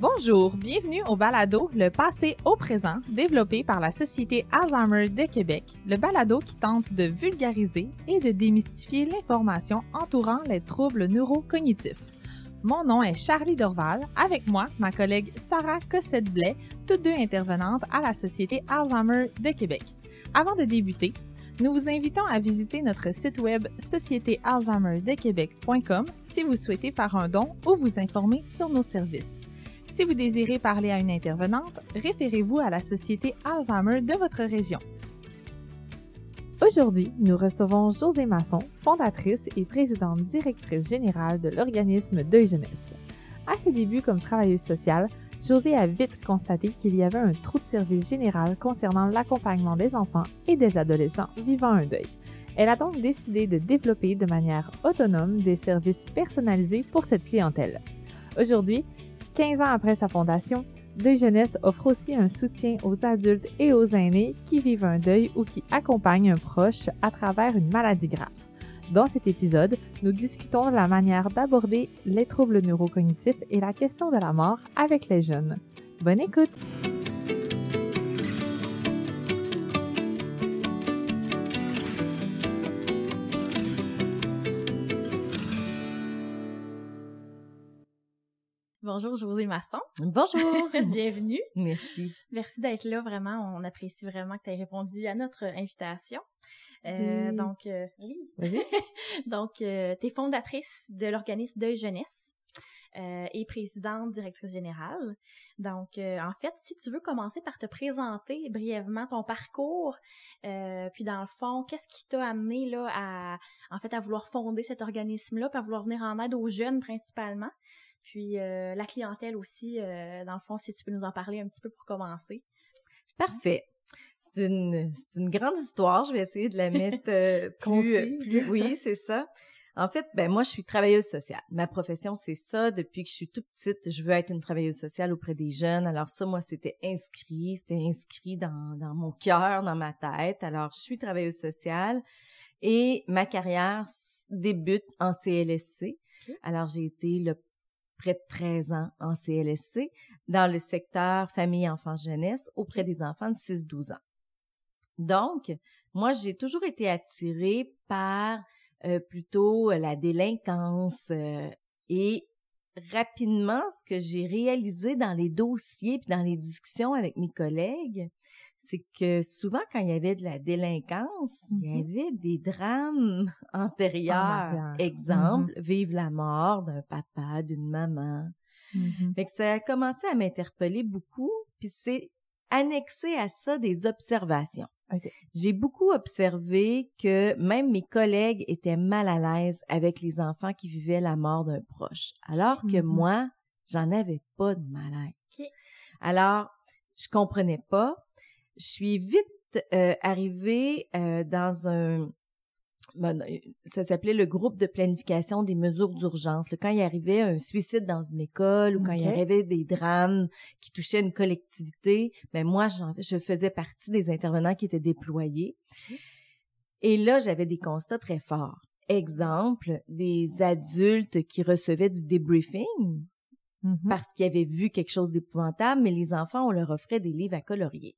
Bonjour, bienvenue au balado Le passé au présent, développé par la Société Alzheimer de Québec, le balado qui tente de vulgariser et de démystifier l'information entourant les troubles neurocognitifs. Mon nom est Charlie Dorval, avec moi ma collègue Sarah Cossette-Blais, toutes deux intervenantes à la Société Alzheimer de Québec. Avant de débuter, nous vous invitons à visiter notre site web sociétéalzheimerdequebec.com si vous souhaitez faire un don ou vous informer sur nos services. Si vous désirez parler à une intervenante, référez-vous à la Société Alzheimer de votre région. Aujourd'hui, nous recevons Josée Masson, fondatrice et présidente directrice générale de l'organisme Deuil Jeunesse. À ses débuts comme travailleuse sociale, Josée a vite constaté qu'il y avait un trou de service général concernant l'accompagnement des enfants et des adolescents vivant un deuil. Elle a donc décidé de développer de manière autonome des services personnalisés pour cette clientèle. Aujourd'hui, 15 ans après sa fondation, Deuil Jeunesse offre aussi un soutien aux adultes et aux aînés qui vivent un deuil ou qui accompagnent un proche à travers une maladie grave. Dans cet épisode, nous discutons de la manière d'aborder les troubles neurocognitifs et la question de la mort avec les jeunes. Bonne écoute! Bonjour José Masson. Bonjour. Bienvenue. Merci. Merci d'être là, vraiment. On apprécie vraiment que tu aies répondu à notre invitation. Euh, Donc, euh, oui. Donc, euh, tu es fondatrice de l'organisme Deuil Jeunesse euh, et présidente, directrice générale. Donc, euh, en fait, si tu veux commencer par te présenter brièvement ton parcours, euh, puis dans le fond, qu'est-ce qui t'a amené là à, en fait, à vouloir fonder cet organisme-là, puis à vouloir venir en aide aux jeunes principalement, puis euh, la clientèle aussi, euh, dans le fond, si tu peux nous en parler un petit peu pour commencer. Parfait. C'est une, c'est une grande histoire. Je vais essayer de la mettre euh, plus, plus, oui, c'est ça. En fait, ben moi, je suis travailleuse sociale. Ma profession, c'est ça. Depuis que je suis toute petite, je veux être une travailleuse sociale auprès des jeunes. Alors ça, moi, c'était inscrit, c'était inscrit dans, dans mon cœur, dans ma tête. Alors, je suis travailleuse sociale et ma carrière débute en CLSC. Alors, j'ai été le près de 13 ans en CLSC dans le secteur famille, enfance, jeunesse auprès des enfants de 6-12 ans. Donc, moi, j'ai toujours été attirée par euh, plutôt la délinquance euh, et rapidement, ce que j'ai réalisé dans les dossiers puis dans les discussions avec mes collègues, c'est que souvent quand il y avait de la délinquance, il y avait des drames antérieurs. Exemple, vive la mort d'un papa, d'une maman. Fait que ça a commencé à m'interpeller beaucoup, puis c'est annexé à ça des observations. J'ai beaucoup observé que même mes collègues étaient mal à l'aise avec les enfants qui vivaient la mort d'un proche, alors que moi, j'en avais pas de malaise. Alors, je comprenais pas. Je suis vite euh, arrivée euh, dans un ça s'appelait le groupe de planification des mesures d'urgence. Quand il arrivait un suicide dans une école ou quand il arrivait des drames qui touchaient une collectivité, ben moi, je faisais partie des intervenants qui étaient déployés. Et là, j'avais des constats très forts. Exemple, des adultes qui recevaient du debriefing parce qu'ils avaient vu quelque chose d'épouvantable, mais les enfants, on leur offrait des livres à colorier.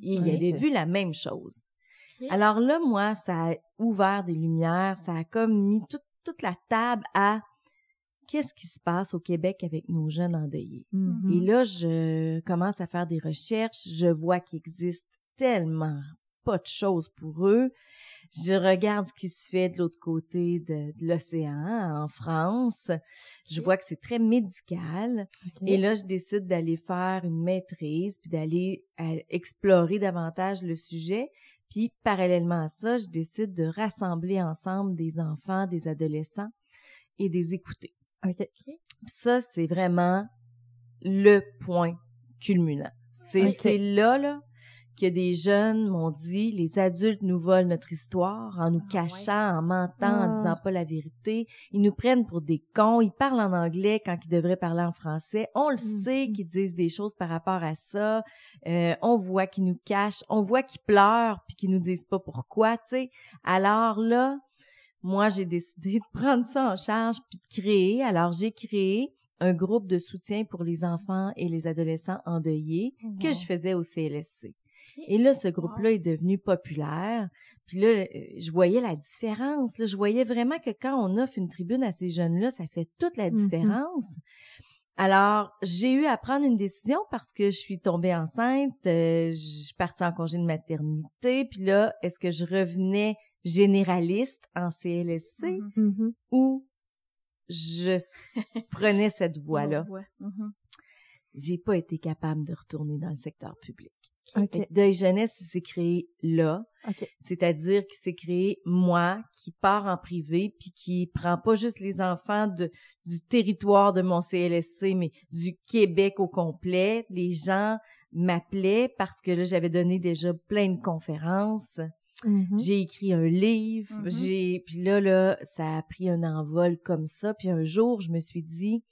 Ils avaient vu la même chose. Alors là, moi, ça a ouvert des lumières, ça a comme mis toute, toute la table à qu'est-ce qui se passe au Québec avec nos jeunes endeuillés. Mm-hmm. Et là, je commence à faire des recherches, je vois qu'il existe tellement pas de choses pour eux. Je regarde ce qui se fait de l'autre côté de, de l'océan, en France. Je vois que c'est très médical. Et là, je décide d'aller faire une maîtrise, puis d'aller explorer davantage le sujet. Puis, parallèlement à ça, je décide de rassembler ensemble des enfants, des adolescents et des écouter. OK. Ça, c'est vraiment le point culminant. C'est là, là, que des jeunes m'ont dit, les adultes nous volent notre histoire en nous Ah cachant, en mentant, en Ah. disant pas la vérité. Ils nous prennent pour des cons. Ils parlent en anglais quand ils devraient parler en français. On le Mhm. sait qu'ils disent des choses par rapport à ça. Euh, on voit qu'ils nous cachent. On voit qu'ils pleurent puis qu'ils nous disent pas pourquoi, tu sais. Alors là, moi, j'ai décidé de prendre ça en charge puis de créer. Alors, j'ai créé un groupe de soutien pour les enfants et les adolescents endeuillés que je faisais au CLSC. Et là, ce groupe-là est devenu populaire. Puis là, euh, je voyais la différence. Là, je voyais vraiment que quand on offre une tribune à ces jeunes-là, ça fait toute la Mhm. différence. Alors, j'ai eu à prendre une décision parce que je suis tombée enceinte, euh, je suis partie en congé de maternité, puis là, est-ce que je revenais généraliste en CLSC Mhm. Mhm. ou je prenais cette voie-là? Voie. Mhm. J'ai pas été capable de retourner dans le secteur public. OK. Fait que Deuil jeunesse, il s'est créé là, c'est-à-dire qu'il s'est créé moi qui part en privé puis qui prend pas juste les enfants de du territoire de mon CLSC mais du Québec au complet. Les gens m'appelaient parce que là j'avais donné déjà plein de conférences. Mhm. J'ai écrit un livre, Mhm. j'ai puis là là ça a pris un envol comme ça puis un jour je me suis dit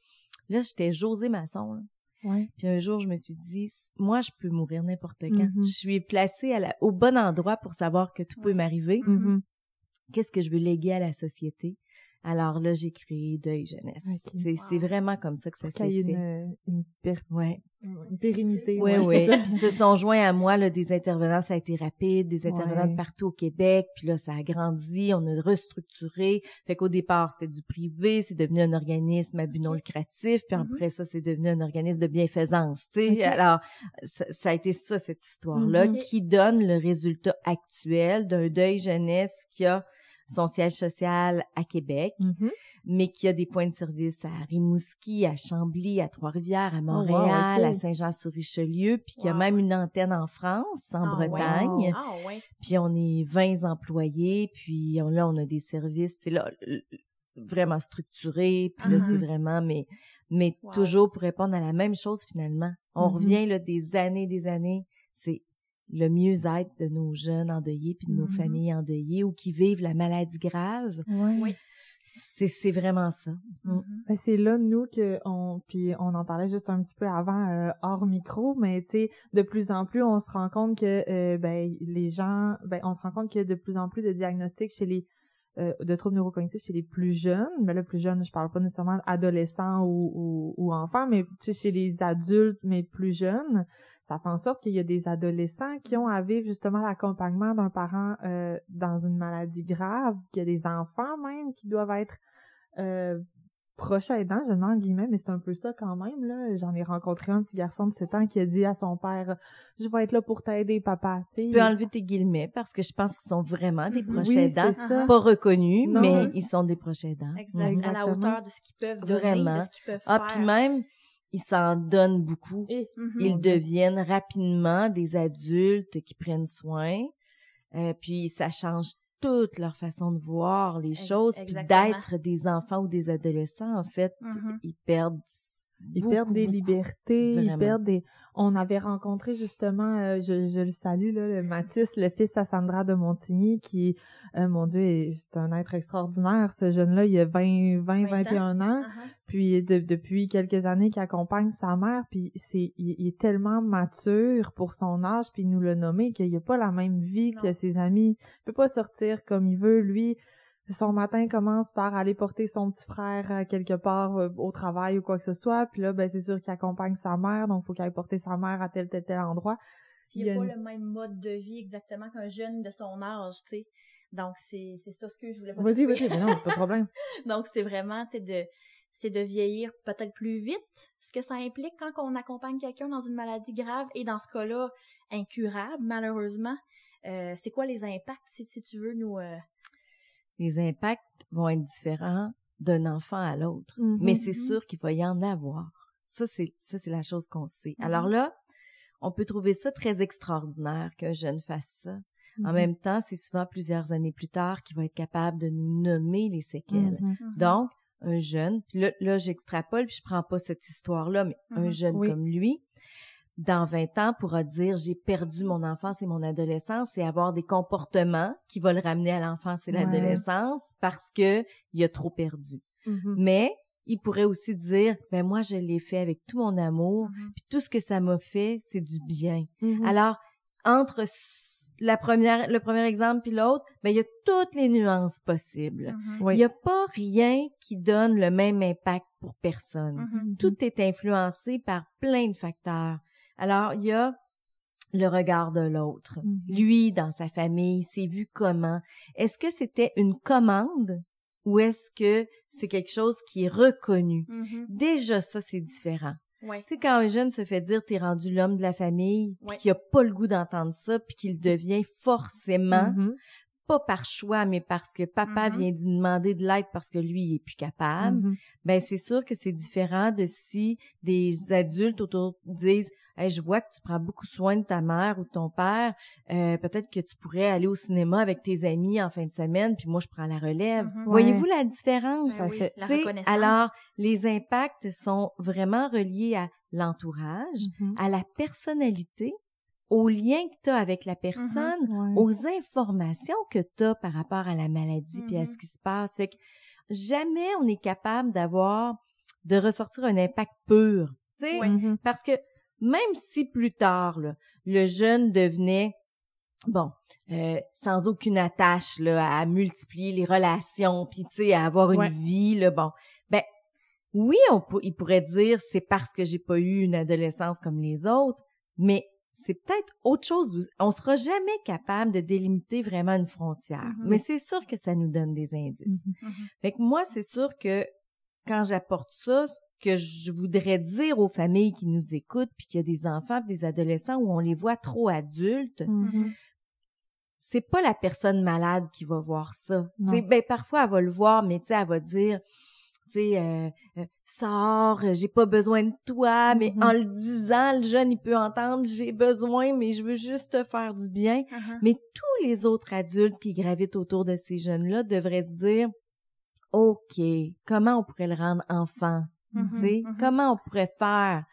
là j'étais José Masson là. Ouais. Puis un jour, je me suis dit, moi, je peux mourir n'importe quand. Mhm. Je suis placée à la- au bon endroit pour savoir que tout peut m'arriver. Mhm. Qu'est-ce que je veux léguer à la société? Alors là, j'ai créé Deuil Jeunesse. C'est, Wow. c'est vraiment comme ça que ça s'est ait fait. une, une, pér- Ouais. une pérennité. Oui, oui. Puis se sont joints à moi là, des intervenants, ça a été rapide, des intervenants Ouais. de partout au Québec. Puis là, ça a grandi, on a restructuré. Fait qu'au départ, c'était du privé, c'est devenu un organisme à but non lucratif. Puis Mhm. après ça, c'est devenu un organisme de bienfaisance. Tu sais, alors ça, ça a été ça cette histoire-là Mhm. qui donne le résultat actuel d'un deuil jeunesse qui a son siège social à Québec, Mhm. mais qui a des points de service à Rimouski, à Chambly, à Trois-Rivières, à Oh, wow, Montréal, à Saint-Jean-sur-Richelieu, puis qui a Wow. même une antenne en France, en Ah. Bretagne. Ah ouais. Puis on est 20 employés, puis on, là, on a des services, c'est là, vraiment structurés, puis là, c'est vraiment, mais, mais Wow. toujours pour répondre à la même chose finalement. On Mhm. revient, là, des années, des années, le mieux-être de nos jeunes endeuillés, puis de nos Mhm. familles endeuillées ou qui vivent la maladie grave. Ouais. Oui. C'est, c'est vraiment ça. Mm. Mhm. Ben, c'est là nous que on puis on en parlait juste un petit peu avant euh, hors micro mais tu sais de plus en plus on se rend compte que euh, ben les gens ben on se rend compte qu'il y a de plus en plus de diagnostics chez les euh, de troubles neurocognitifs chez les plus jeunes mais le plus jeune je parle pas nécessairement adolescents ou, ou, ou enfants mais tu sais chez les adultes mais plus jeunes ça fait en sorte qu'il y a des adolescents qui ont à vivre justement l'accompagnement d'un parent euh, dans une maladie grave, qu'il y a des enfants même qui doivent être euh, proches aidants, je demande guillemets, mais c'est un peu ça quand même. là. J'en ai rencontré un petit garçon de 7 ans qui a dit à son père « Je vais être là pour t'aider, papa. » Tu peux enlever tes guillemets parce que je pense qu'ils sont vraiment des proches Oui, aidants. c'est ça. Pas reconnus, Non. mais ils sont des proches aidants. Exact. À la hauteur de ce qu'ils peuvent donner, Vraiment. de ce qu'ils peuvent Ah, faire. puis même, ils s'en donnent beaucoup. Et Mhm. Ils deviennent rapidement des adultes qui prennent soin. Euh, puis ça change toute leur façon de voir les choses, puis d'être des enfants ou des adolescents. En fait, Mhm. ils perdent. Ils beaucoup, perdent des beaucoup. libertés, ils Vraiment. perdent des... On avait rencontré justement, euh, je, je le salue, là, le Mathis, le fils à Sandra de Montigny, qui, euh, mon Dieu, est- c'est un être extraordinaire. Ce jeune-là, il a 20, 20, 20 21 ans. Ah, ah. puis de- depuis quelques années qu'il accompagne sa mère, puis c'est il, il est tellement mature pour son âge, puis il nous l'a nommé qu'il a pas la même vie Non. que ses amis. Il peut pas sortir comme il veut. Lui, son matin commence par aller porter son petit frère à quelque part euh, au travail ou quoi que ce soit, puis là, ben c'est sûr qu'il accompagne sa mère, donc faut qu'il aille porter sa mère à tel tel tel endroit. Puis il Il n'y a pas le même mode de vie exactement qu'un jeune de son âge, tu sais. Donc, c'est c'est ça ce que je voulais pas Vas-y, vas-y, mais non, pas de problème. Donc, c'est vraiment, tu sais, de, c'est de vieillir peut-être plus vite, ce que ça implique quand on accompagne quelqu'un dans une maladie grave et dans ce cas-là, incurable, malheureusement. Euh, c'est quoi les impacts, si, si tu veux nous... euh, Les impacts vont être différents d'un enfant à l'autre. Mhm. Mais c'est sûr qu'il va y en avoir. Ça, c'est, ça, c'est la chose qu'on sait. Mhm. Alors là, on peut trouver ça très extraordinaire qu'un jeune fasse ça. En Mhm. même temps, c'est souvent plusieurs années plus tard qu'il va être capable de nous nommer les séquelles. Donc, un jeune, puis là, là j'extrapole, puis je prends pas cette histoire-là, mais un jeune Oui. comme lui, dans 20 ans, pourra dire j'ai perdu mon enfance et mon adolescence et avoir des comportements qui vont le ramener à l'enfance et Ouais. l'adolescence parce que il a trop perdu. Mhm. Mais il pourrait aussi dire ben moi je l'ai fait avec tout mon amour, Mhm. puis tout ce que ça m'a fait, c'est du bien. Mhm. Alors entre la première, le premier exemple puis l'autre, ben il y a toutes les nuances possibles. Il y a pas rien qui donne le même impact pour personne. Tout est influencé par plein de facteurs. Alors, il y a le regard de l'autre. Mhm. Lui, dans sa famille, s'est vu comment? Est-ce que c'était une commande ou est-ce que c'est quelque chose qui est reconnu? Mhm. Déjà, ça, c'est différent. Ouais. Tu sais, quand un jeune se fait dire t'es rendu l'homme de la famille, puis qu'il a pas le goût d'entendre ça, puis qu'il devient forcément, Mhm. pas par choix, mais parce que papa vient d'y demander de l'aide parce que lui, il est plus capable, ben c'est sûr que c'est différent de si des adultes autour disent Hey, je vois que tu prends beaucoup soin de ta mère ou de ton père. Euh, peut-être que tu pourrais aller au cinéma avec tes amis en fin de semaine, puis moi je prends la relève. Mhm. Voyez-vous la différence? Ben oui, fait- la. Alors, les impacts sont vraiment reliés à l'entourage, Mhm. à la personnalité, au lien que tu as avec la personne, Ouais. aux informations que tu as par rapport à la maladie puis à ce qui se passe. Fait que jamais on est capable d'avoir de ressortir un impact pur. Tu sais, Ouais. Mhm. parce que même si plus tard là, le jeune devenait bon euh, sans aucune attache là à multiplier les relations puis tu sais à avoir une vie là bon ben oui on pour- il pourrait dire c'est parce que j'ai pas eu une adolescence comme les autres mais c'est peut-être autre chose on sera jamais capable de délimiter vraiment une frontière Mhm. mais c'est sûr que ça nous donne des indices. Mhm. fait que moi, c'est sûr que quand j'apporte ça, que je voudrais dire aux familles qui nous écoutent, puis qu'il y a des enfants, puis des adolescents où on les voit trop adultes, Mhm. c'est pas la personne malade qui va voir ça. Ben parfois elle va le voir, mais elle va dire, tu sais, euh, euh, sors, j'ai pas besoin de toi, mais Mhm. en le disant, le jeune il peut entendre, j'ai besoin, mais je veux juste te faire du bien. Mhm. Mais tous les autres adultes qui gravitent autour de ces jeunes-là devraient se dire, OK, comment on pourrait le rendre enfant? Mhm, sais, mhm. Comment on pourrait faire?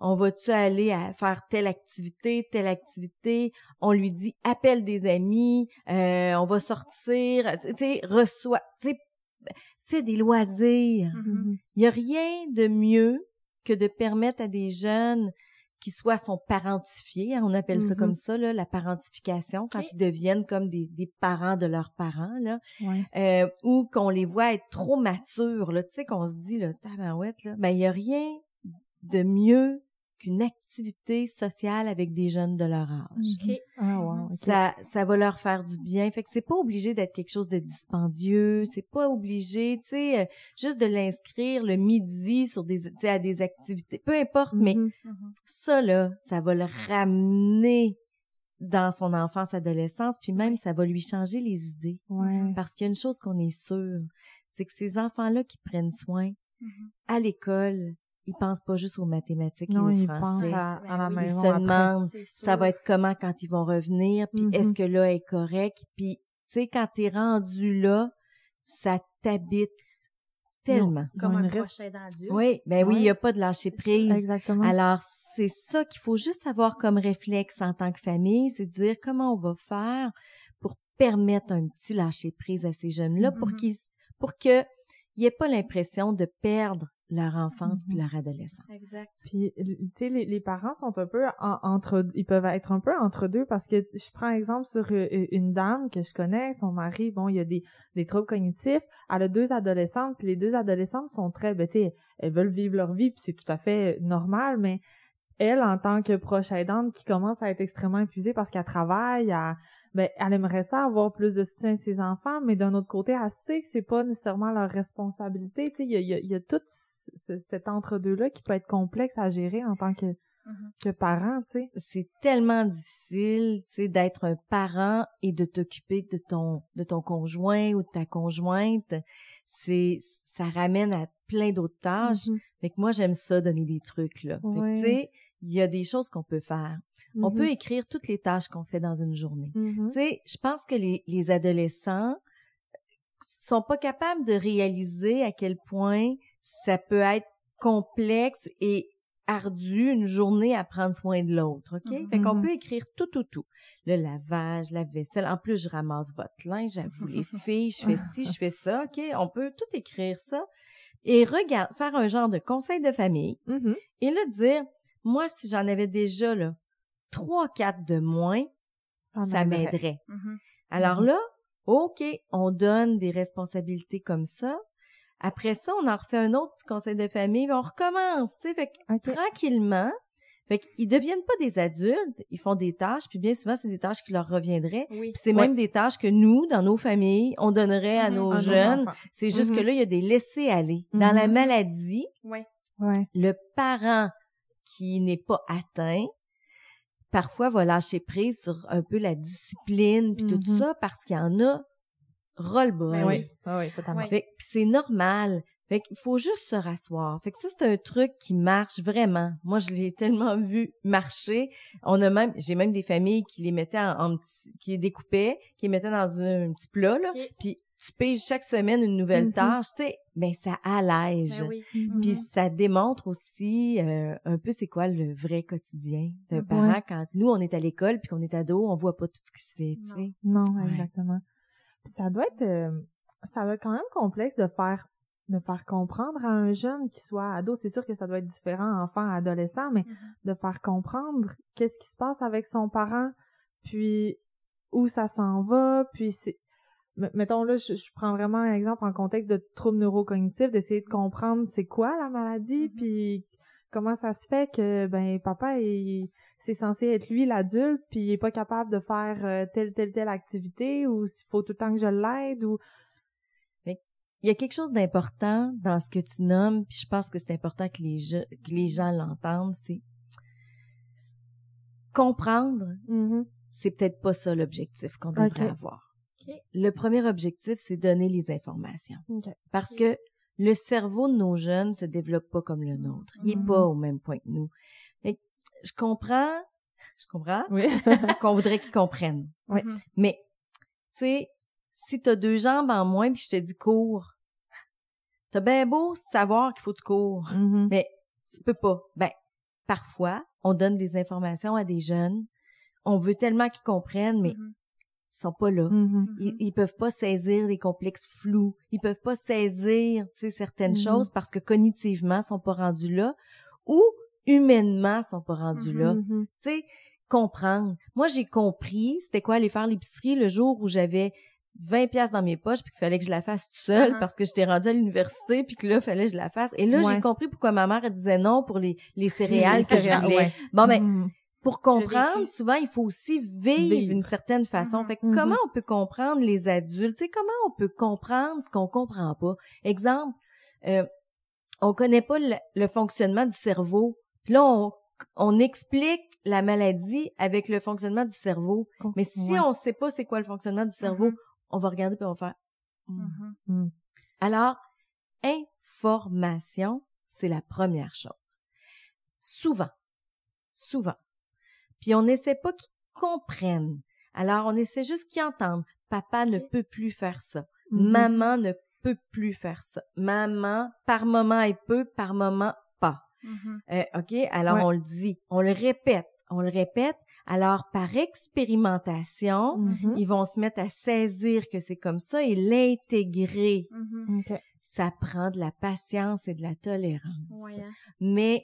On va-tu aller à faire telle activité, telle activité? On lui dit, appelle des amis, euh, on va sortir, tu sais, reçoit, tu sais, fais des loisirs. Mhm. Mhm. Il y a rien de mieux que de permettre à des jeunes qui soit sont parentifiés, hein, on appelle ça comme ça, là, la parentification, quand ils deviennent comme des, des parents de leurs parents, là, Ouais. euh, ou qu'on les voit être trop matures, là, tu sais, qu'on se dit, là, tabarouette, là, ben, il y a rien de mieux qu'une activité sociale avec des jeunes de leur âge. Ah, wow. Ça, ça va leur faire du bien. Fait que c'est pas obligé d'être quelque chose de dispendieux. C'est pas obligé, tu sais, euh, juste de l'inscrire le midi sur des, tu sais, à des activités. Peu importe, mais Mhm. Ça, là, ça va le ramener dans son enfance, adolescence, puis même ça va lui changer les idées. Ouais. Parce qu'il y a une chose qu'on est sûr, c'est que ces enfants-là qui prennent soin Mhm. à l'école, ils pensent pas juste aux mathématiques Non, et au ils français. pensent à, à la Ils maison se demandent ça va être comment quand ils vont revenir, puis Mhm. est-ce que là est correct, puis tu sais quand t'es rendu là, ça t'habite tellement. Comme un aidant adulte. Oui, ben oui, il y a pas de lâcher prise. Exactement. Alors, c'est ça qu'il faut juste avoir comme réflexe en tant que famille, c'est de dire comment on va faire pour permettre un petit lâcher prise à ces jeunes-là pour Mhm. qu'ils pour que il ait pas l'impression de perdre leur enfance puis Mhm. leur adolescence. Exact. Puis, tu sais, les, les parents sont un peu en- entre, ils peuvent être un peu entre deux parce que je prends exemple sur euh, une dame que je connais, son mari, bon, il y a des, des troubles cognitifs, elle a deux adolescentes, puis les deux adolescentes sont très, ben, tu sais, elles veulent vivre leur vie, puis c'est tout à fait normal, mais elle, en tant que proche aidante qui commence à être extrêmement épuisée parce qu'elle travaille, elle, ben, elle aimerait ça avoir plus de soutien de ses enfants, mais d'un autre côté, elle sait que c'est pas nécessairement leur responsabilité. Tu sais, il y a, il y a, il y a tout ce- cet entre-deux-là qui peut être complexe à gérer en tant que, Mhm. que parent, tu sais. C'est tellement difficile, tu sais, d'être un parent et de t'occuper de ton de ton conjoint ou de ta conjointe. C'est ça ramène à plein d'autres tâches. Mhm. Fait que moi j'aime ça donner des trucs là. Ouais. tu sais, il y a des choses qu'on peut faire. On peut écrire toutes les tâches qu'on fait dans une journée. Tu sais, je pense que les, les adolescents sont pas capables de réaliser à quel point ça peut être complexe et ardu une journée à prendre soin de l'autre, OK? Mhm. Fait qu'on Mhm. peut écrire tout, tout, tout. Le lavage, la vaisselle. En plus, je ramasse votre linge, j'avoue, les filles, je fais ci, je fais ça, OK? On peut tout écrire ça. Et regarde, faire un genre de conseil de famille Mhm. et là, dire, moi, si j'en avais déjà, là, trois, quatre de moins, ça, m'aiderait. Alors là, OK, on donne des responsabilités comme ça. Après ça, on en refait un autre petit conseil de famille, puis on recommence, tu sais, fait que tranquillement. Fait qu'ils deviennent pas des adultes, ils font des tâches, puis bien souvent, c'est des tâches qui leur reviendraient. Oui. Puis c'est Ouais. même des tâches que nous, dans nos familles, on donnerait à Mhm. nos jeunes. C'est juste Mhm. que là, il y a des laissés-aller. Dans la Mhm. maladie, Ouais. Ouais. le parent qui n'est pas atteint, parfois va lâcher prise sur un peu la discipline puis tout Mhm. ça parce qu'il y en a ras-le-bol. Ben oui. Ah oui, totalement. Ouais. Fait que pis c'est normal. Fait qu'il faut juste se rasseoir. Fait que ça, c'est un truc qui marche vraiment. Moi, je l'ai tellement vu marcher. On a même, j'ai même des familles qui les mettaient en, en petits, qui les découpaient, qui les mettaient dans un, petit plat, là. Ok. Puis tu piges chaque semaine une nouvelle Mhm. tâche, tu sais. Ben, ça allège. Ben oui. Mhm. Puis ça démontre aussi euh, un peu c'est quoi le vrai quotidien d'un Mhm. parent quand nous on est à l'école puis qu'on est ado, on voit pas tout ce qui se fait, tu sais. Non, Ouais. exactement. Ça doit être euh, ça doit être quand même complexe de faire de faire comprendre à un jeune qui soit ado, c'est sûr que ça doit être différent enfant adolescent, mais Mhm. de faire comprendre qu'est-ce qui se passe avec son parent, puis où ça s'en va, puis c'est mettons là, je, je prends vraiment un exemple en contexte de trouble neurocognitif, d'essayer de comprendre c'est quoi la maladie, Mhm. puis comment ça se fait que ben papa il c'est censé être lui l'adulte puis il est pas capable de faire euh, telle telle telle activité ou s'il faut tout le temps que je l'aide ou Il y a quelque chose d'important dans ce que tu nommes, puis je pense que c'est important que les, je- que les gens l'entendent, c'est comprendre, Mhm. c'est peut-être pas ça l'objectif qu'on devrait avoir. Le premier objectif, c'est donner les informations. Parce que le cerveau de nos jeunes se développe pas comme le nôtre. Il est pas au même point que nous. Fait que je comprends, je comprends Oui. qu'on voudrait qu'ils comprennent. Ouais. Mhm. Mais, tu sais, si t'as deux jambes en moins puis je te dis cours, t'as bien beau savoir qu'il faut que tu cours, Mhm. mais tu peux pas. Ben, parfois, on donne des informations à des jeunes, on veut tellement qu'ils comprennent, mais. Ils sont pas là. Mhm. Ils, ils peuvent pas saisir les complexes flous. Ils peuvent pas saisir, tu sais, certaines Mhm. choses parce que cognitivement, ils sont pas rendus là ou humainement, ils sont pas rendus là. Tu sais, comprendre. Moi, j'ai compris c'était quoi aller faire l'épicerie le jour où j'avais 20 pièces dans mes poches puis qu'il fallait que je la fasse tout seul Mhm. parce que j'étais rendue à l'université puis que là, fallait que je la fasse. Et là, Ouais. j'ai compris pourquoi ma mère elle disait non pour les, les céréales que je céréales, voulais. ouais. Bon, ben. Pour comprendre, souvent, il faut aussi vivre, Vivre. d'une certaine façon. Mhm. Fait que comment on peut comprendre les adultes? Sais, comment on peut comprendre ce qu'on comprend pas? Exemple, euh, on connaît pas le, le fonctionnement du cerveau. Puis là, on, on explique la maladie avec le fonctionnement du cerveau. Mais si Ouais. on sait pas c'est quoi le fonctionnement du cerveau, Mhm. on va regarder puis on va faire... Hmm. Mhm. Alors, information, c'est la première chose. Souvent, souvent. Puis on n'essaie pas qu'ils comprennent. Alors, on essaie juste qu'ils entendent. Papa ne peut plus faire ça. Mhm. Maman ne peut plus faire ça. Maman, par moment, elle peut, par moment, pas. Mhm. Euh, OK? Alors, Ouais. on le dit. On le répète. On le répète. Alors, par expérimentation, Mhm. ils vont se mettre à saisir que c'est comme ça et l'intégrer Mhm. OK. ça prend de la patience et de la tolérance. Ouais, hein. Mais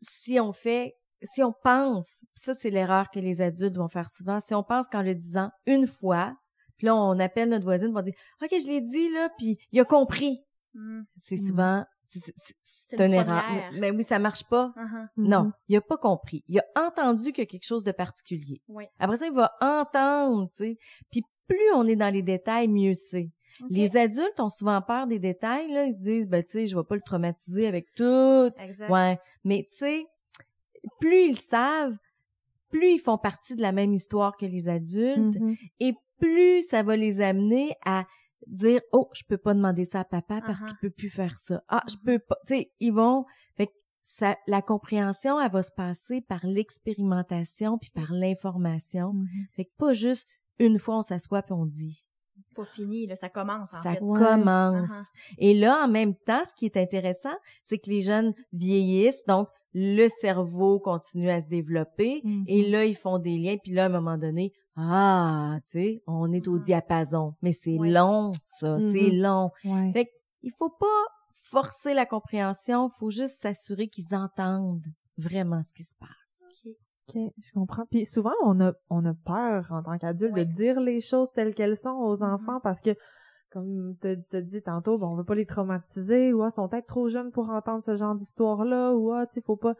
si on fait, si on pense, ça c'est l'erreur que les adultes vont faire souvent, si on pense qu'en le disant une fois, puis là on appelle notre voisine pour dire OK, je l'ai dit là, puis il a compris. Mhm. C'est Mm. souvent c'est- une une erreur. première. Mais, mais oui, ça marche pas. Mhm. Non, Mhm. il a pas compris. Il a entendu qu'il y a quelque chose de particulier. Ouais. Après ça, il va entendre, tu sais. Puis plus on est dans les détails, mieux c'est. Les adultes ont souvent peur des détails, là. Ils se disent, ben, tu sais, je vais pas le traumatiser avec tout. Exact. Ouais. Mais, tu sais, plus ils savent, plus ils font partie de la même histoire que les adultes Mhm. et plus ça va les amener à dire, oh, je peux pas demander ça à papa parce Uh-huh. qu'il peut plus faire ça. Ah, je Mhm. peux pas. Tu sais, ils vont, fait que ça, la compréhension, elle va se passer par l'expérimentation puis par l'information. Mhm. Fait que pas juste une fois on s'assoit puis on dit. C'est pas fini, là, ça commence, en ça fait. Ouais. commence. Uh-huh. Et là, en même temps, ce qui est intéressant, c'est que les jeunes vieillissent, donc le cerveau continue à se développer, Mhm. et là, ils font des liens, puis là, à un moment donné, ah, tu sais, on est au Mhm. diapason. Mais c'est Ouais. long, ça, Mhm. c'est long. Ouais. Fait il faut pas forcer la compréhension, faut juste s'assurer qu'ils entendent vraiment ce qui se passe. OK, je comprends. Puis souvent, on a, on a peur en tant qu'adulte de dire les choses telles qu'elles sont aux Mm-hmm. enfants parce que, comme tu as dit tantôt, bon, on veut pas les traumatiser ou ah, sont peut-être trop jeunes pour entendre ce genre d'histoire-là ou ah, tu sais, faut pas...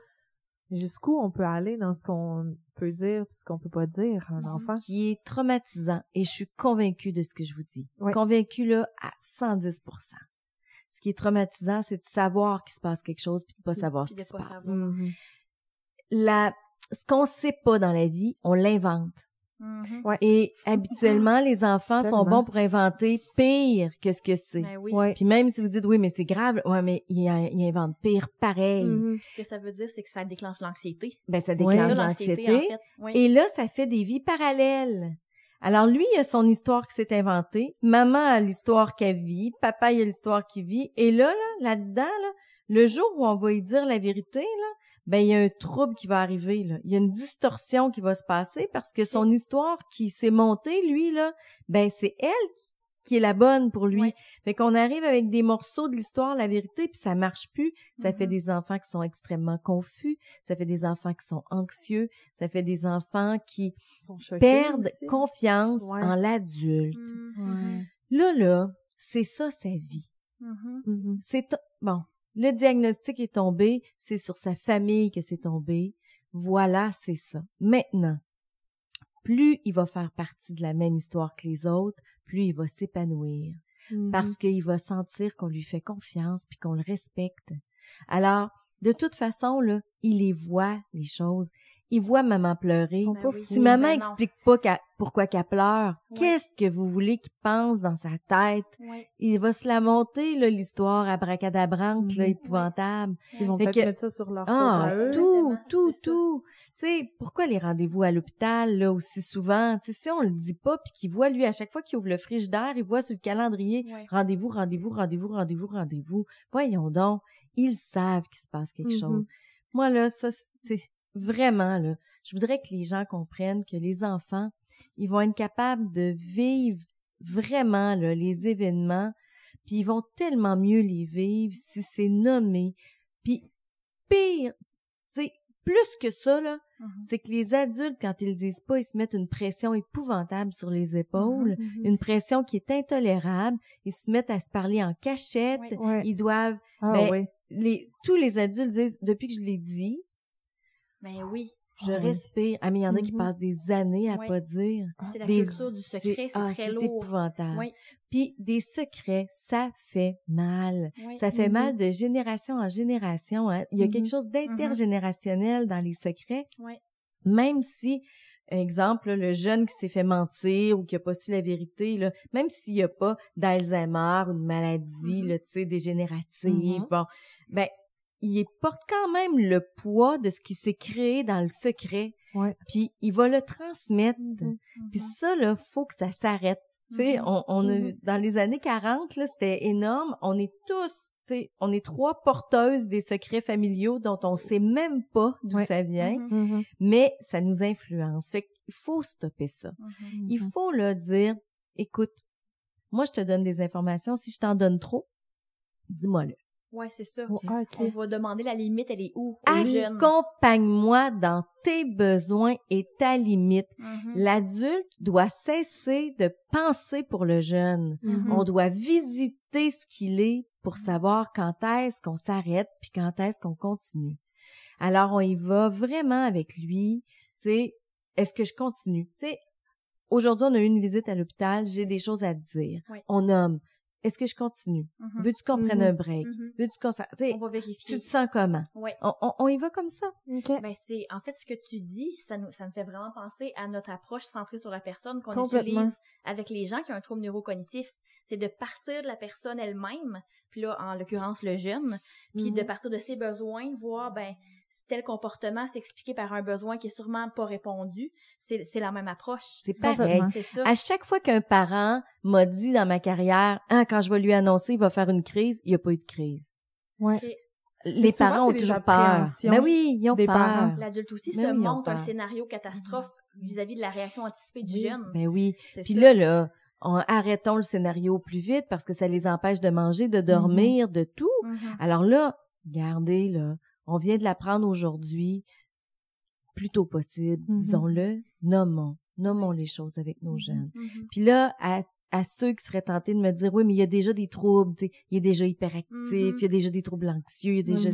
Jusqu'où on peut aller dans ce qu'on peut dire puis ce qu'on peut pas dire à un enfant? Qui est traumatisant. Et je suis convaincue de ce que je vous dis. Convaincue, là, à 110% Ce qui est traumatisant, c'est de savoir qu'il se passe quelque chose puis de pas savoir puis ce qui se pas passe. Mhm. La, ce qu'on sait pas dans la vie, on l'invente. Mhm. Et habituellement, les enfants sont bons pour inventer pire que ce que c'est. Ben oui. Ouais. Puis même si vous dites oui, mais c'est grave, ouais, mais ils, ils inventent pire pareil. Mhm. Ce que ça veut dire, c'est que ça déclenche l'anxiété. Ben ça déclenche l'anxiété. en fait. Oui. Et là, ça fait des vies parallèles. Alors lui, il a son histoire qui s'est inventée. Maman a l'histoire qu'elle vit. Papa, il a l'histoire qu'il vit. Et là, là, là-dedans, là, le jour où on va lui dire la vérité, là, ben il y a un trouble qui va arriver. Là. Il y a une distorsion qui va se passer parce que son histoire qui s'est montée, lui, là, ben c'est elle qui, qui est la bonne pour lui. Ouais. Fait qu'on arrive avec des morceaux de l'histoire, la vérité, puis ça marche plus. Ça fait Mhm. des enfants qui sont extrêmement confus. Ça fait des enfants qui sont anxieux. Ça fait des enfants qui perdent aussi. confiance Ouais. en l'adulte. Mhm. Là, là, c'est ça sa vie. Mhm. C'est bon. Le diagnostic est tombé, c'est sur sa famille que c'est tombé. Voilà, c'est ça. Maintenant, plus il va faire partie de la même histoire que les autres, plus il va s'épanouir Mhm. parce qu'il va sentir qu'on lui fait confiance puis qu'on le respecte. Alors, de toute façon, là, il les voit, les choses. Il voit maman pleurer. Ben oui. Si maman Ben non. explique pas qu'elle- pourquoi qu'elle pleure, qu'est-ce que vous voulez qu'il pense dans sa tête? Il va se la monter, là, l'histoire abracadabrante, là, Mhm. épouvantable. Ils vont peut-être que- mettre ça sur leur Ah, tête à eux. tout, tout, tout. Tu sais, pourquoi les rendez-vous à l'hôpital, là, aussi souvent? Tu sais, si on le dit pas, puis qu'il voit, lui, à chaque fois qu'il ouvre le frigidaire, il voit sur le calendrier, rendez-vous, rendez-vous, rendez-vous, rendez-vous, rendez-vous. Voyons donc, ils savent qu'il se passe quelque Mhm. chose. Moi, là, ça, c'est vraiment, là, je voudrais que les gens comprennent que les enfants, ils vont être capables de vivre vraiment, là, les événements, puis ils vont tellement mieux les vivre si c'est nommé. Puis, pire, tu plus que ça, là, Mhm. c'est que les adultes, quand ils le disent pas, ils se mettent une pression épouvantable sur les épaules, Mhm. une pression qui est intolérable. Ils se mettent à se parler en cachette. Ils doivent, Ah ben, oui. les, tous les adultes disent, depuis que je l'ai dit, Ben oui. je Ah oui. respire. Ah, mais il y en a qui Mhm. passent des années à Ouais. pas dire. C'est la Des- culture du secret, c'est ah, très c'est lourd. épouvantable. Oui. Puis des secrets, ça fait mal. Oui. Ça fait Mhm. mal de génération en génération. hein. Il y a Mhm. quelque chose d'intergénérationnel dans les secrets. Oui. Même si, exemple, là, le jeune qui s'est fait mentir ou qui a pas su la vérité, là, même s'il n'y a pas d'Alzheimer ou de maladie, Mhm. là, tu sais, dégénérative, Mhm. bon, ben, il porte quand même le poids de ce qui s'est créé dans le secret. Ouais. Puis il va le transmettre. Mhm. Puis ça, là, faut que ça s'arrête. Tu sais, Mhm. on, on a, Mhm. dans les années 40, là, c'était énorme. On est tous, tu sais, on est trois porteuses des secrets familiaux dont on sait même pas d'où Ouais. ça vient, Mhm. Mhm. mais ça nous influence. Fait qu'il faut stopper ça. Il faut le dire, écoute, moi, je te donne des informations. Si je t'en donne trop, dis-moi-le. Ouais, c'est ça. Oh, ah, On va demander la limite, elle est où? Accompagne-moi dans tes besoins et ta limite. Mhm. L'adulte doit cesser de penser pour le jeune. Mhm. On doit visiter ce qu'il est pour savoir quand est-ce qu'on s'arrête puis quand est-ce qu'on continue. Alors on y va vraiment avec lui. Tu sais, est-ce que je continue? Tu sais, aujourd'hui on a eu une visite à l'hôpital, j'ai des choses à te dire. Oui. On nomme. Est-ce que je continue? Mhm. Veux-tu qu'on prenne un break? Mhm. Veux-tu qu'on? Tu On va tu vérifier. te sens comment? Ouais. on, on, on y va comme ça. Ok. Ben c'est en fait ce que tu dis, ça nous ça me fait vraiment penser à notre approche centrée sur la personne qu'on utilise avec les gens qui ont un trouble neurocognitif, c'est de partir de la personne elle-même, puis là en l'occurrence le jeune, puis de partir de ses besoins, voir ben tel comportement s'expliquer par un besoin qui est sûrement pas répondu, c'est c'est la même approche. C'est pareil. Complètement. C'est ça. À chaque fois qu'un parent m'a dit dans ma carrière, ah, quand je vais lui annoncer, il va faire une crise, il n'y a pas eu de crise. Ouais. Les souvent, parents ont toujours peur. Mais oui, ils ont des peur. L'adulte aussi Mais se oui, monte un scénario catastrophe vis-à-vis de la réaction anticipée du Oui. jeune. Mais oui. Puis ça. là, là, on, arrêtons le scénario plus vite parce que ça les empêche de manger, de dormir, de tout. Mhm. Alors là, regardez, là, on vient de l'apprendre aujourd'hui. plus tôt possible, Mhm. disons-le, nommons, nommons les choses avec nos Mhm. jeunes. Mhm. Puis là, à, à ceux qui seraient tentés de me dire, oui, mais il y a déjà des troubles, tu sais, il est déjà hyperactif, il y a déjà des troubles anxieux, il y a déjà...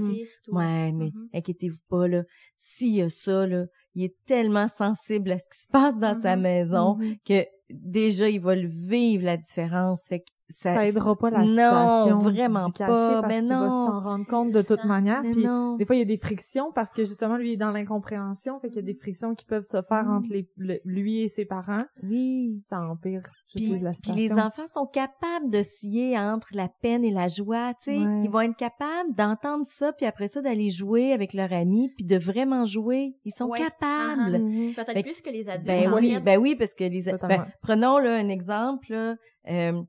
Ouais, mais inquiétez-vous pas, là, s'il y a ça, là, il est tellement sensible à ce qui se passe dans sa maison que déjà, il va le vivre, la différence. Fait que ça... Ça aidera pas la Non, situation. vraiment pas, parce mais qu'il va non. s'en rendre compte de toute manière. Mais Puis non. des fois, il y a des frictions parce que justement, lui il est dans l'incompréhension. Fait qu'il y a des frictions qui peuvent se faire Mhm. entre les, le- lui et ses parents. Oui. Ça empire Puis, la puis les enfants sont capables de scier entre la peine et la joie, tu sais. Ouais. Ils vont être capables d'entendre ça, puis après ça, d'aller jouer avec leur ami, puis de vraiment jouer. Ils sont Ouais. capables. Mhm. Peut-être Fait- plus que les adultes. Ben en oui, ben oui, parce que les... Ben, prenons là un exemple, là, euh,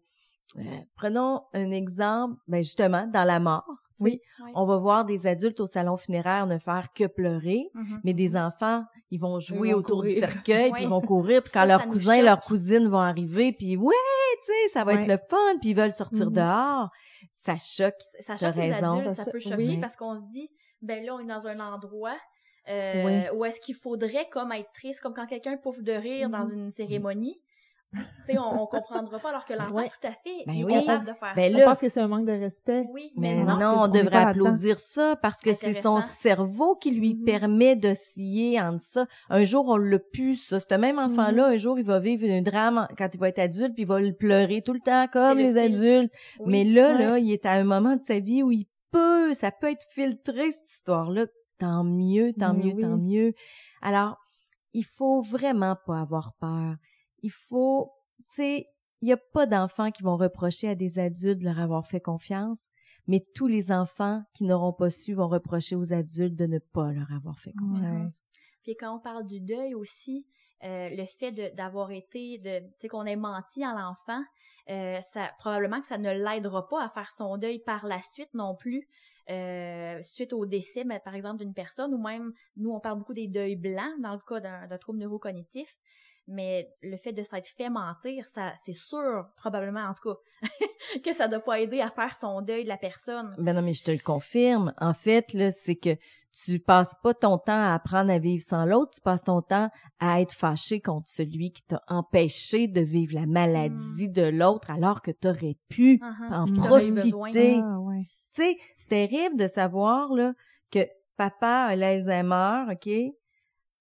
euh, prenons un exemple, ben justement, dans la mort. Oui. Oui. On va voir des adultes au salon funéraire ne faire que pleurer, Mhm. mais des enfants, ils vont jouer Ils vont autour du cercueil, puis ils vont courir, puis quand leurs cousins, leurs cousines vont arriver, puis ouais, tu sais, ça va être le fun, puis ils veulent sortir Mhm. dehors. Ça choque. ça choque les raison. adultes, Ça ça peut cho- choquer oui. parce qu'on se dit, ben là, on est dans un endroit euh, où est-ce qu'il faudrait comme être triste, comme quand quelqu'un pouffe de rire dans une cérémonie. Tu sais, on, on comprendra pas alors que l'enfant, Ouais. tout à fait, Ben il est oui. capable de faire Ben ça. là, On pense que c'est un manque de respect. Oui, Mais mais, non, non. on devrait applaudir ça parce que c'est son cerveau qui lui Mhm. permet de scier entre ça. Un jour, on l'a pu, ça. Ce même enfant-là, un jour, il va vivre un drame quand il va être adulte, puis il va le pleurer tout le temps comme le les adultes. Oui. Mais là, Ouais. là, il est à un moment de sa vie où il peut, ça peut être filtré, cette histoire-là. Tant mieux, tant Mais mieux, oui. tant mieux. Alors, il faut vraiment pas avoir peur. Il faut, tu sais, il y a pas d'enfants qui vont reprocher à des adultes de leur avoir fait confiance, mais tous les enfants qui n'auront pas su vont reprocher aux adultes de ne pas leur avoir fait confiance. Ouais. Puis quand on parle du deuil aussi, euh, le fait de- d'avoir été, de, tu sais, qu'on ait menti à l'enfant, euh, ça probablement que ça ne l'aidera pas à faire son deuil par la suite non plus, euh, suite au décès, mais, par exemple, d'une personne, ou même, nous, on parle beaucoup des deuils blancs dans le cas d'un trouble neurocognitif, mais le fait de s'être fait mentir, ça, c'est sûr, probablement, en tout cas, que ça doit pas aider à faire son deuil de la personne. Ben non, mais je te le confirme. En fait, là, c'est que tu passes pas ton temps à apprendre à vivre sans l'autre, tu passes ton temps à être fâché contre celui qui t'a empêché de vivre la maladie de l'autre alors que t'aurais pu Uh-huh. en profiter. Ah, ouais. Tu sais, c'est terrible de savoir là que papa a l'Alzheimer, OK,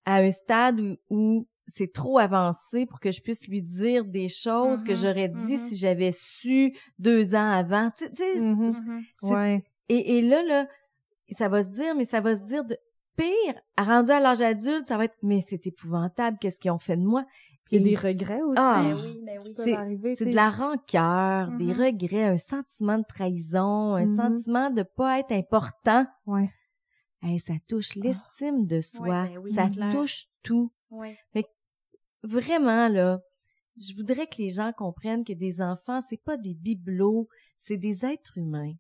à un stade où, où c'est trop avancé pour que je puisse lui dire des choses que Mhm, j'aurais dit mhm. si j'avais su deux ans avant. Tu sais, tu sais, Mhm. Mhm. c'est- Ouais. et, et là, là, ça va se dire, mais ça va se dire de pire, rendu à l'âge adulte, ça va être, mais c'est épouvantable, qu'est-ce qu'ils ont fait de moi? Et des regrets aussi. Ah. Ben oui, ben oui. c'est- c'est de la rancœur, des regrets, un sentiment de trahison, un sentiment de pas être important. Ouais. Hey, ça touche l'estime de soi, Ouais, ben oui, ça touche tout. Ouais. Vraiment, là, je voudrais que les gens comprennent que des enfants, c'est pas des bibelots, c'est des êtres humains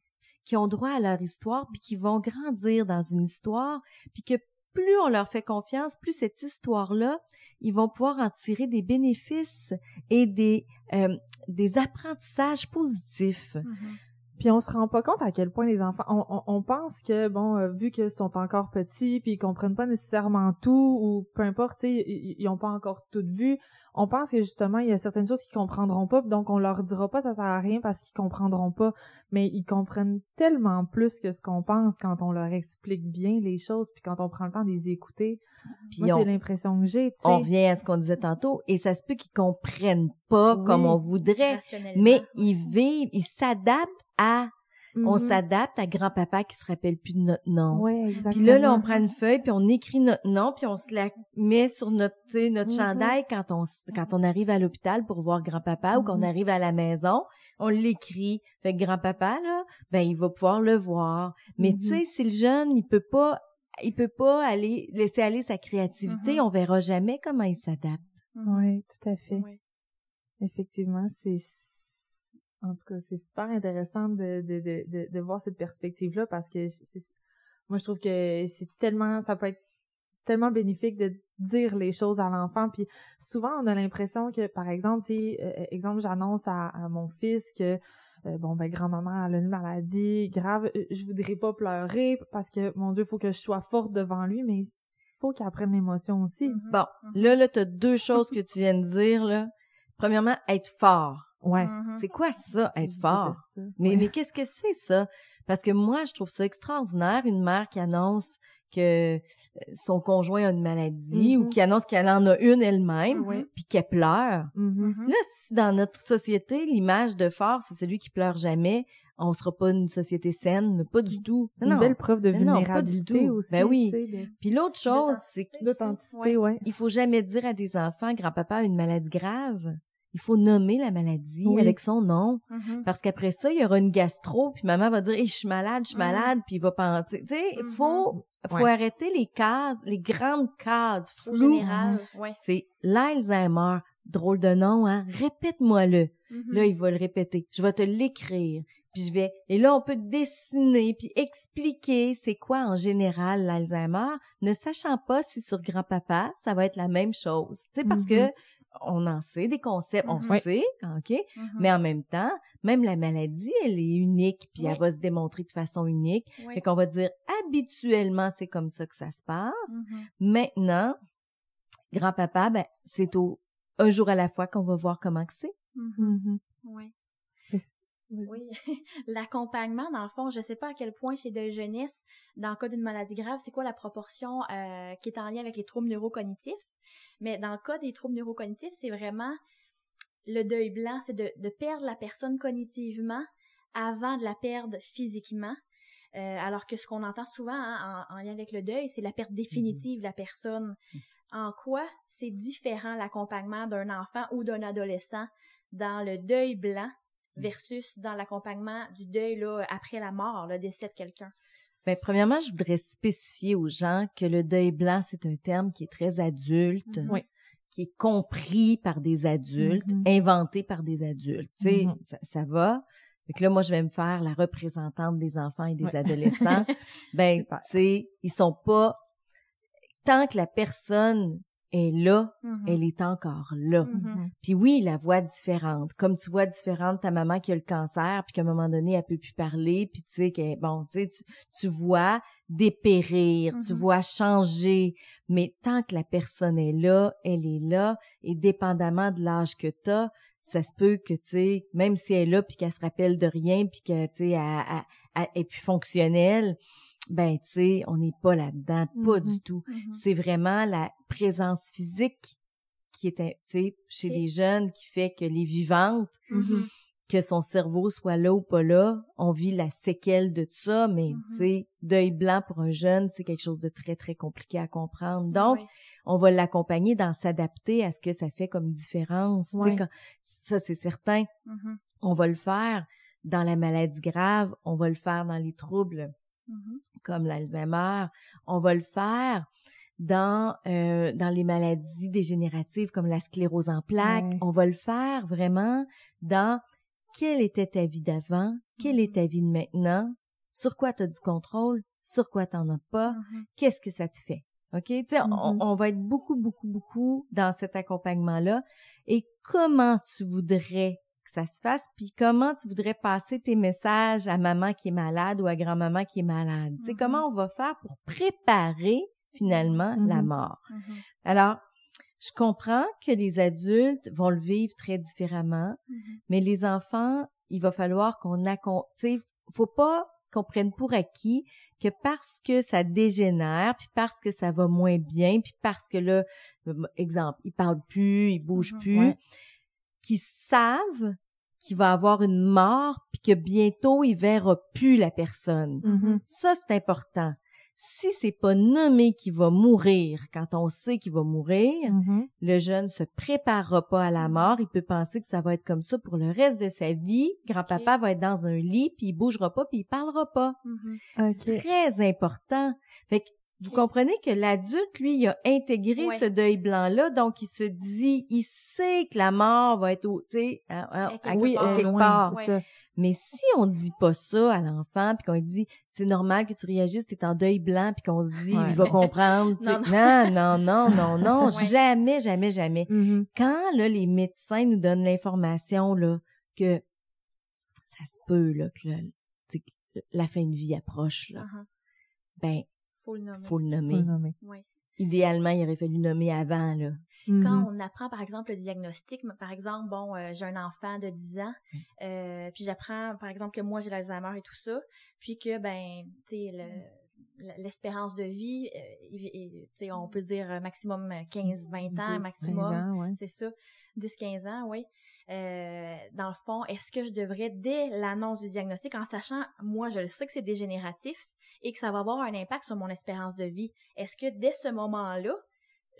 qui ont droit à leur histoire puis qui vont grandir dans une histoire puis que plus on leur fait confiance, plus cette histoire-là, ils vont pouvoir en tirer des bénéfices et des euh, des apprentissages positifs. Mhm. Puis on se rend pas compte à quel point les enfants, on, on, on pense que bon, euh, vu qu'ils sont encore petits, puis ils comprennent pas nécessairement tout ou peu importe, ils, ils ont pas encore tout vu. On pense que justement il y a certaines choses qu'ils comprendront pas, donc on leur dira pas ça sert à rien parce qu'ils comprendront pas. Mais ils comprennent tellement plus que ce qu'on pense quand on leur explique bien les choses, puis quand on prend le temps de les écouter. Puis Moi on, c'est l'impression que j'ai, tu sais. on revient à ce qu'on disait tantôt et ça se peut qu'ils comprennent pas Oui. comme on voudrait, mais ils vivent, ils s'adaptent à on Mhm. s'adapte à grand-papa qui se rappelle plus de notre nom. Exactement. Puis là, là, on prend une feuille, puis on écrit notre nom, puis on se la met sur notre, tu sais, notre Mhm. chandail quand on, quand on arrive à l'hôpital pour voir grand-papa ou qu'on Mhm. arrive à la maison. On l'écrit. Fait que grand-papa, là, ben, il va pouvoir le voir. Mais tu sais, si le jeune, il peut pas, il peut pas aller, laisser aller sa créativité, on verra jamais comment il s'adapte. Ouais, tout à fait. Effectivement, c'est en tout cas c'est super intéressant de, de, de, de, de voir cette perspective-là parce que c'est moi je trouve que c'est tellement ça peut être tellement bénéfique de dire les choses à l'enfant puis souvent on a l'impression que par exemple tu sais euh, exemple j'annonce à, à mon fils que euh, bon ben grand-maman elle a une maladie grave euh, je voudrais pas pleurer parce que mon dieu faut que je sois forte devant lui mais faut qu'ils apprennent l'émotion aussi. Mhm. Bon, là, là, t'as deux choses que tu viens de dire, là. Premièrement, être fort. Ouais. Mhm. C'est quoi ça, être fort? ça. Mais, Ouais. mais qu'est-ce que c'est ça? Parce que moi, je trouve ça extraordinaire, une mère qui annonce que euh, son conjoint a une maladie ou qui annonce qu'elle en a une elle-même, Ouais. puis qu'elle pleure. Mhm. Là, si dans notre société, l'image de fort, c'est celui qui pleure jamais, on sera pas une société saine, pas du tout. C'est une belle preuve de Mais non, pas du vulnérabilité tout. aussi. Ben oui. de- Puis l'autre chose, c'est L'authenticité, ouais. il faut jamais dire à des enfants, grand-papa a une maladie grave. Il faut nommer la maladie Oui. avec son nom. Mhm. Parce qu'après ça, il y aura une gastro, puis maman va dire hey, je suis malade, je suis Mhm. malade, puis il va penser. Tu sais, il faut, faut Ouais. arrêter les cases, les grandes cases floues. ouais. C'est l'Alzheimer. Drôle de nom, hein? Répète-moi-le. Là, il va le répéter. Je vais te l'écrire. Puis je vais... Et là, on peut dessiner, puis expliquer c'est quoi en général l'Alzheimer, ne sachant pas si sur grand-papa, ça va être la même chose. Tu sais, parce que on en sait des concepts, on Mhm. Ouais. sait, OK? Mhm. Mais en même temps, même la maladie, elle est unique, puis Oui. elle va se démontrer de façon unique. Ouais. Fait qu'on va dire, habituellement, c'est comme ça que ça se passe. Mhm. Maintenant, grand-papa, ben, c'est au un jour à la fois qu'on va voir comment que c'est. Oui, l'accompagnement, dans le fond, je sais pas à quel point chez de jeunesse, dans le cas d'une maladie grave, c'est quoi la proportion euh, qui est en lien avec les troubles neurocognitifs. Mais dans le cas des troubles neurocognitifs, c'est vraiment le deuil blanc, c'est de, de perdre la personne cognitivement avant de la perdre physiquement. Euh, alors que ce qu'on entend souvent hein, en, en lien avec le deuil, c'est la perte définitive de la personne. En quoi c'est différent l'accompagnement d'un enfant ou d'un adolescent dans le deuil blanc versus dans l'accompagnement du deuil là, après la mort, le décès de quelqu'un? Ben, premièrement, je voudrais spécifier aux gens que le deuil blanc, c'est un terme qui est très adulte, Mhm. Oui. qui est compris par des adultes, Mhm. inventé par des adultes. Tu sais, Mhm. ça, ça va. Fait que là, moi, je vais me faire la représentante des enfants et des adolescents. ben, tu sais, ils sont pas... Tant que la personne est là, Mhm. elle est encore là. Mhm. Puis oui, la voix différente. Comme tu vois différente ta maman qui a le cancer, puis qu'à un moment donné, elle peut plus parler, puis tu sais que bon, tu sais, tu, tu vois dépérir, tu vois changer, mais tant que la personne est là, elle est là, et dépendamment de l'âge que t'as, ça se peut que tu sais, même si elle est là, puis qu'elle se rappelle de rien, puis que tu sais, elle, elle- elle est plus fonctionnelle, ben tu sais, on n'est pas là-dedans, pas du tout Mhm. c'est vraiment la présence physique qui est, tu sais, chez les jeunes qui fait que les vivantes, Mhm. que son cerveau soit là ou pas là, on vit la séquelle de tout ça, mais tu sais, deuil blanc pour un jeune, c'est quelque chose de très, très compliqué à comprendre. Donc, on va l'accompagner dans s'adapter à ce que ça fait comme différence. Quand- ça, c'est certain. On va le faire dans la maladie grave, on va le faire dans les troubles Mhm. comme l'Alzheimer. On va le faire dans euh, dans les maladies dégénératives comme la sclérose en plaques. Ouais. On va le faire vraiment dans quelle était ta vie d'avant, quelle est ta vie de maintenant, sur quoi tu as du contrôle, sur quoi t'en as pas, Mhm. qu'est-ce que ça te fait? OK? Tu sais, on, on va être beaucoup, beaucoup, beaucoup dans cet accompagnement-là. Et comment tu voudrais que ça se fasse, puis comment tu voudrais passer tes messages à maman qui est malade ou à grand-maman qui est malade? Tu sais, Mhm. comment on va faire pour préparer finalement la Mhm. mort? Mhm. Alors, je comprends que les adultes vont le vivre très différemment, mais les enfants, il va falloir qu'on accom... Tu sais, faut pas qu'on prenne pour acquis que parce que ça dégénère, puis parce que ça va moins bien, puis parce que là, exemple, ils parlent plus, ils bougent Mhm, plus, ouais. Qu'ils savent qu'il va avoir une mort, puis que bientôt il verra plus la personne. Mhm. Ça, c'est important. Si c'est pas nommé qu'il va mourir quand on sait qu'il va mourir, Mhm. le jeune se préparera pas à la mort. Il peut penser que ça va être comme ça pour le reste de sa vie. Grand-papa va être dans un lit, puis il bougera pas, puis il parlera pas. Mhm. OK. Très important. Fait que vous comprenez que l'adulte, lui, il a intégré Ouais. ce deuil blanc-là, donc il se dit, il sait que la mort va être au, tu sais, à- à- quelque part. quelque loin, part. c'est ça. Mais si on dit pas ça à l'enfant, puis qu'on lui dit c'est normal que tu réagisses, t'es en deuil blanc, puis qu'on se dit Ouais. il va comprendre, Non, non, non, non, non, non, jamais, jamais, jamais. Mhm. Quand là les médecins nous donnent l'information là que ça se peut là que, là, la fin de vie approche là, Mhm. ben Faut le nommer. faut le Faut nommer. le nommer. Idéalement, il aurait fallu nommer avant, là. Quand Mhm. on apprend, par exemple, le diagnostic, par exemple, bon, euh, j'ai un enfant de 10 ans, Mm. euh, puis j'apprends, par exemple, que moi, j'ai l'Alzheimer et tout ça, puis que, ben, tu sais, le- l'espérance de vie, euh, on peut dire euh, maximum 15-20 ans, 10, maximum. 15 ans, ouais. C'est ça, 10-15 ans, oui. Euh, dans le fond, est-ce que je devrais, dès l'annonce du diagnostic, en sachant, moi, je le sais que c'est dégénératif et que ça va avoir un impact sur mon espérance de vie, est-ce que dès ce moment-là,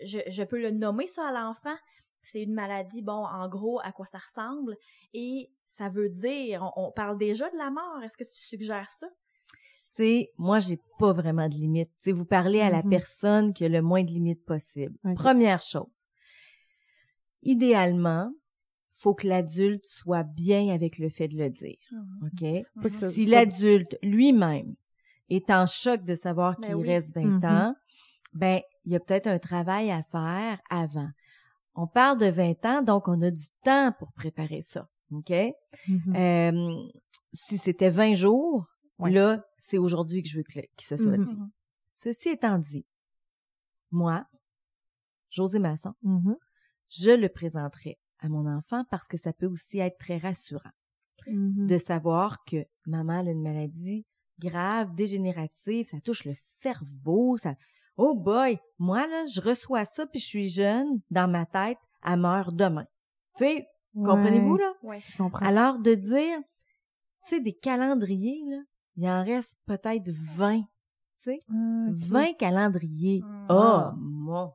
je, je peux le nommer ça à l'enfant? C'est une maladie, bon, en gros, à quoi ça ressemble? Et ça veut dire, on, on parle déjà de la mort. Est-ce que tu suggères ça? Tu sais, moi, j'ai pas vraiment de limite. Tu sais, vous parlez à la Mhm. personne qui a le moins de limites possible. Ok. Première chose. Idéalement, faut que l'adulte soit bien avec le fait de le dire. OK? Que ça- Si l'adulte lui-même est en choc de savoir Ben qu'il oui. reste 20 Mhm. ans, ben, il y a peut-être un travail à faire avant. On parle de 20 ans, donc on a du temps pour préparer ça. OK? Mhm. Euh, si c'était 20 jours, là, c'est aujourd'hui que je veux que, qu'il se soit Mhm. dit. Ceci étant dit, moi, José Masson, je le présenterai à mon enfant parce que ça peut aussi être très rassurant de savoir que maman a une maladie grave, dégénérative, ça touche le cerveau, ça... Oh boy! Moi, là, je reçois ça puis je suis jeune, dans ma tête, elle meurt demain. Tu sais, comprenez-vous, là? Ouais. Je comprends. Alors, de dire, tu sais, des calendriers, là, il en reste peut-être 20, tu sais, Ah, ok. 20 calendriers. Mm. Oh, Ah. mon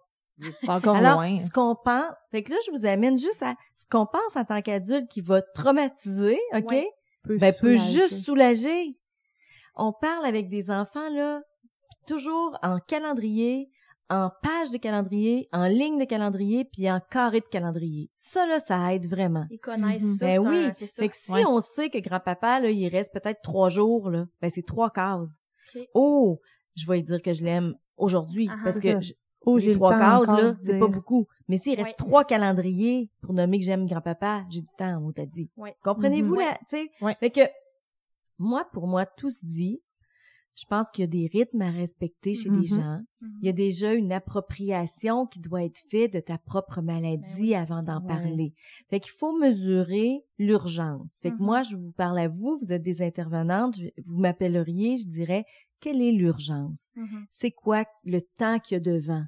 C'est encore alors, loin. ce qu'on pense, fait que là, je vous amène juste à ce qu'on pense en tant qu'adulte qui va traumatiser, OK? Ouais. Peut Ben, peut juste soulager. On parle avec des enfants, là, toujours en calendrier, en page de calendrier, en ligne de calendrier, puis en carré de calendrier. Ça, là, ça aide vraiment. Ils connaissent Mhm. ça. Ben oui. un- c'est ça. Fait que si Ouais. on sait que grand-papa, là, il reste peut-être trois jours, là, ben, c'est trois cases. Ok. Oh, je vais lui dire que je l'aime aujourd'hui, Ah, parce c'est que je- Oh, les trois cases, là, c'est pas beaucoup. Mais s'il reste Ouais. trois calendriers pour nommer que j'aime grand-papa, j'ai du temps, on t'a dit. Ouais. Comprenez-vous, Mhm. là, tu sais? Ouais. Fait que, moi, pour moi, tout se dit. Je pense qu'il y a des rythmes à respecter chez Mhm. des gens. Mhm. Il y a déjà une appropriation qui doit être faite de ta propre maladie Ben oui. avant d'en parler. Fait qu'il faut mesurer l'urgence. Fait que Mhm. moi, je vous parle à vous, vous êtes des intervenantes, je- vous m'appelleriez, je dirais, quelle est l'urgence? C'est quoi le temps qu'il y a devant?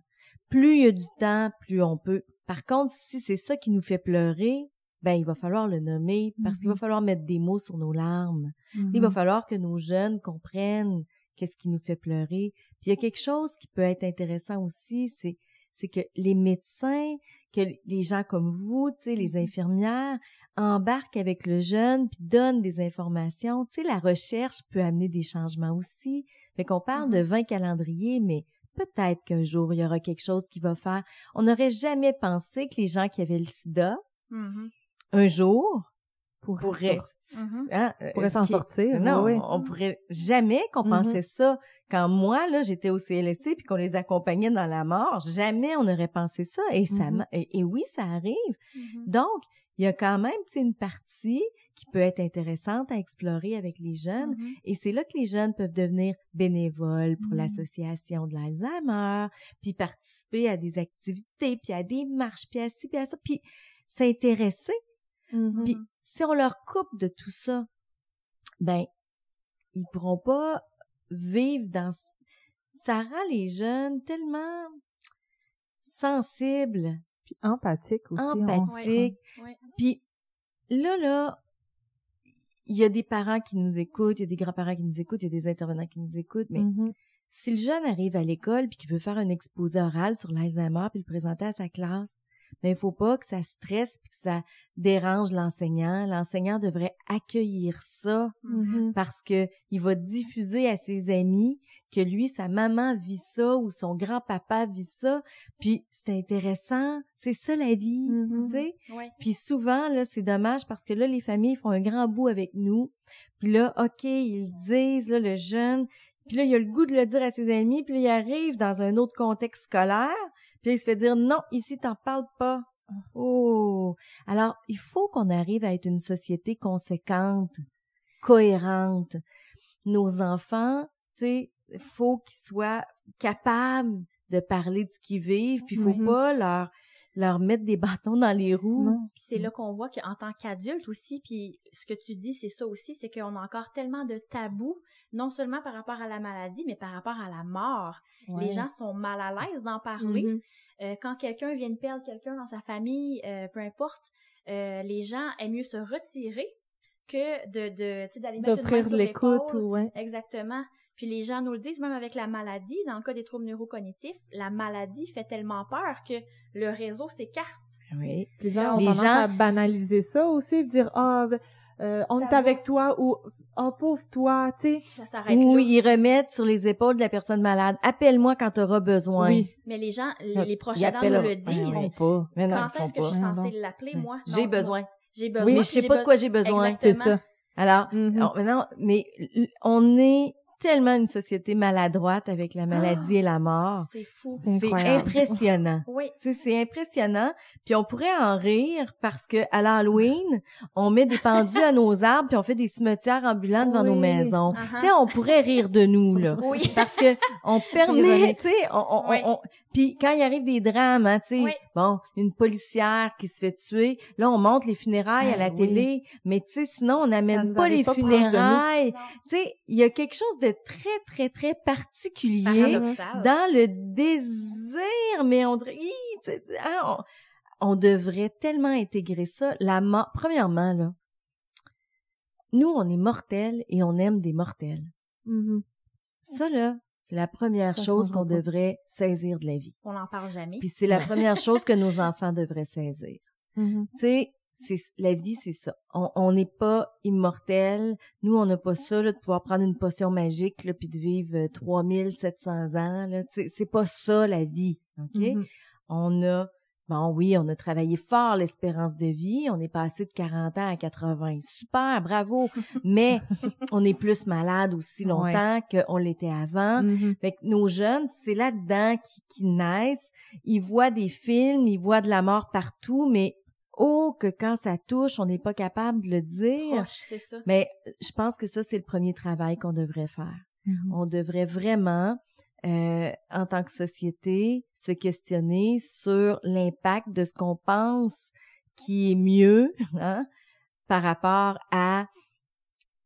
Plus il y a du temps, plus on peut. Par contre, si c'est ça qui nous fait pleurer, ben il va falloir le nommer parce qu'il va Mhm. falloir mettre des mots sur nos larmes. Il va falloir que nos jeunes comprennent qu'est-ce qui nous fait pleurer. Puis il y a quelque chose qui peut être intéressant aussi, c'est c'est que les médecins, que les gens comme vous, tu sais, les Mhm. infirmières, embarquent avec le jeune puis donnent des informations. Tu sais, la recherche peut amener des changements aussi. Fait qu'on parle de Mhm. 20 calendriers, mais peut-être qu'un jour, il y aura quelque chose qui va faire. On n'aurait jamais pensé que les gens qui avaient le sida. Un jour, Pour pourraient, Mhm. hein, euh, pourrait s'en sortir. non, oui, on pourrait jamais qu'on Mhm. pensait ça. Quand moi, là, j'étais au CLSC puis qu'on les accompagnait dans la mort, jamais on aurait pensé ça. Et ça, Mhm. m'a- et, et oui, ça arrive. Donc, il y a quand même, une partie qui peut être intéressante à explorer avec les jeunes. Et c'est là que les jeunes peuvent devenir bénévoles pour l'association de l'Alzheimer, puis participer à des activités, puis à des marches, puis à ci, puis à ça, puis s'intéresser. Mhm. Puis si on leur coupe de tout ça, ben ils pourront pas vivre dans ça rend les jeunes tellement sensibles, Puis empathique aussi. on- empathiques. Ouais. Puis là là il y a des parents qui nous écoutent, il y a des grands-parents qui nous écoutent, il y a des intervenants qui nous écoutent, mais Mhm. si le jeune arrive à l'école puis qu'il veut faire un exposé oral sur l'Alzheimer puis le présenter à sa classe, ben il faut pas que ça stresse puis que ça dérange l'enseignant. L'enseignant devrait accueillir ça Mhm. parce que il va diffuser à ses amis que lui sa maman vit ça ou son grand-papa vit ça, puis c'est intéressant, c'est ça la vie, Mhm. tu sais. Ouais. Puis souvent, là, c'est dommage parce que là, les familles font un grand bout avec nous. Puis là, OK, ils disent, là, le jeune. Puis là, il a le goût de le dire à ses amis. Puis là, il arrive dans un autre contexte scolaire. Puis là, il se fait dire, non, ici, t'en parles pas. Oh! Alors, il faut qu'on arrive à être une société conséquente, cohérente. Nos enfants, tu sais, faut qu'ils soient capables de parler de ce qu'ils vivent, puis il faut Mhm. pas leur leur mettre des bâtons dans les roues. Puis c'est là qu'on voit qu'en tant qu'adulte aussi, puis ce que tu dis, c'est ça aussi, c'est qu'on a encore tellement de tabous, non seulement par rapport à la maladie, mais par rapport à la mort. Les gens sont mal à l'aise d'en parler. Mhm. Euh, quand quelqu'un vient de perdre quelqu'un dans sa famille, euh, peu importe, euh, les gens aiment mieux se retirer que de, de tu sais, d'aller mettre une main sur l'écoute ou ouais. Exactement. Puis les gens nous le disent, même avec la maladie, dans le cas des troubles neurocognitifs, la maladie fait tellement peur que le réseau s'écarte. Oui. Les gens ont Les tendance gens- à banaliser ça aussi, dire ah ben, euh, on Ça est va. avec toi ou oh pauvre toi, tu sais. Ça s'arrête Ou là. ils remettent sur les épaules de la personne malade. Appelle-moi quand tu auras besoin. Oui. Mais les gens, les, les proches aidants nous le Ben disent. oui. pas. Mais non, Quand est-ce que je suis censée l'appeler, moi? J'ai Non, besoin. J'ai besoin. Oui, mais je sais pas de quoi j'ai besoin. C'est ça. Alors, on- non, mais on est tellement une société maladroite avec la maladie et la mort. C'est fou. C'est impressionnant. Oui. Tu sais, c'est impressionnant. Puis on pourrait en rire parce que à l'Halloween, on met des pendus à nos arbres puis on fait des cimetières ambulants devant Oui. nos maisons. Uh-huh. Tu sais, on pourrait rire de nous là. Oui. Parce que on permet, tu sais, on, on, Oui. on- puis quand il arrive des drames, hein, tu sais, Oui. bon, une policière qui se fait tuer, là on monte les funérailles à la oui. télé, mais tu sais, sinon on n'amène pas les pas funérailles. Tu sais, il y a quelque chose de très très très particulier dans le désir, mais on dirait, hein, on, on devrait tellement intégrer ça. La mort, premièrement là, nous on est mortels et on aime des mortels. Mhm. Ça là, c'est la première Ça chose qu'on devrait saisir de la vie. On n'en parle jamais. Puis c'est la première chose que nos enfants devraient saisir. Mhm. Tu sais, c'est la vie, c'est ça. On on n'est pas immortel. Nous, on n'a pas ça là, de pouvoir prendre une potion magique là, puis de vivre euh, 3700 ans. Là. C'est pas ça la vie, ok? Mhm. On a, bon oui, on a travaillé fort l'espérance de vie. On est passé de 40 ans à 80. Super, bravo. Mais on est plus malade aussi longtemps qu'on l'était avant. Mhm. Fait que nos jeunes, c'est là-dedans qui, qui naissent. Ils voient des films, ils voient de la mort partout, mais oh que quand ça touche, on n'est pas capable de le dire. Proche, ça. Mais je pense que ça, c'est le premier travail qu'on devrait faire. Mhm. On devrait vraiment, euh, en tant que société, se questionner sur l'impact de ce qu'on pense qui est mieux hein, par rapport à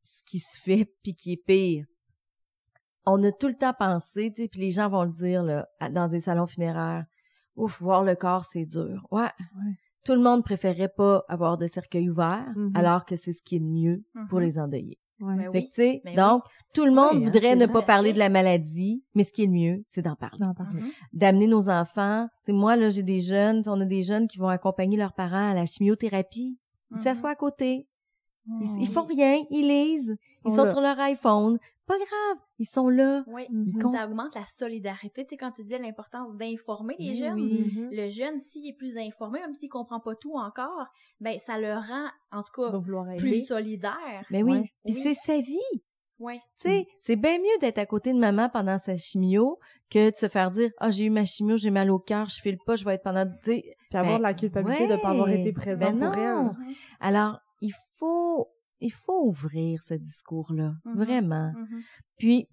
ce qui se fait puis qui est pire. On a tout le temps pensé, tu sais, puis les gens vont le dire là, dans des salons funéraires. Ouf, voir le corps, c'est dur. Ouais. Ouais. Tout le monde préférait pas avoir de cercueil ouvert, Mhm. alors que c'est ce qui est mieux pour Mhm. les endeuillés. Ouais. Ben Fait que, Ben donc, tout le monde Oui, hein, voudrait ne pas parler de la maladie, mais ce qui est le mieux, c'est d'en parler. D'en parler. Mhm. D'amener nos enfants. Tu sais, moi, là, j'ai des jeunes, on a des jeunes qui vont accompagner leurs parents à la chimiothérapie. Ils Mhm. s'assoient à côté. Ils, ils font rien, ils lisent. Ils sont sur leur iPhone. Pas grave, ils sont là. Oui. Comptent. Ça augmente la solidarité. Tu sais, quand tu disais l'importance d'informer les Oui, jeunes, oui. Mhm. le jeune, s'il est plus informé, même s'il comprend pas tout encore, ben, ça le rend, en tout cas, plus solidaire. Mais oui, Ouais. puis Oui. c'est sa vie. Ouais. Tu sais, c'est bien mieux d'être à côté de maman pendant sa chimio que de se faire dire « Ah, j'ai eu ma chimio, j'ai mal au cœur, je file pas, je vais être pendant... » Tu Puis avoir Ben, de la culpabilité de pas avoir ouais. été présent Ben pour elle. Alors, il faut, il faut ouvrir ce discours-là, Mhm. vraiment. Mhm. Puis,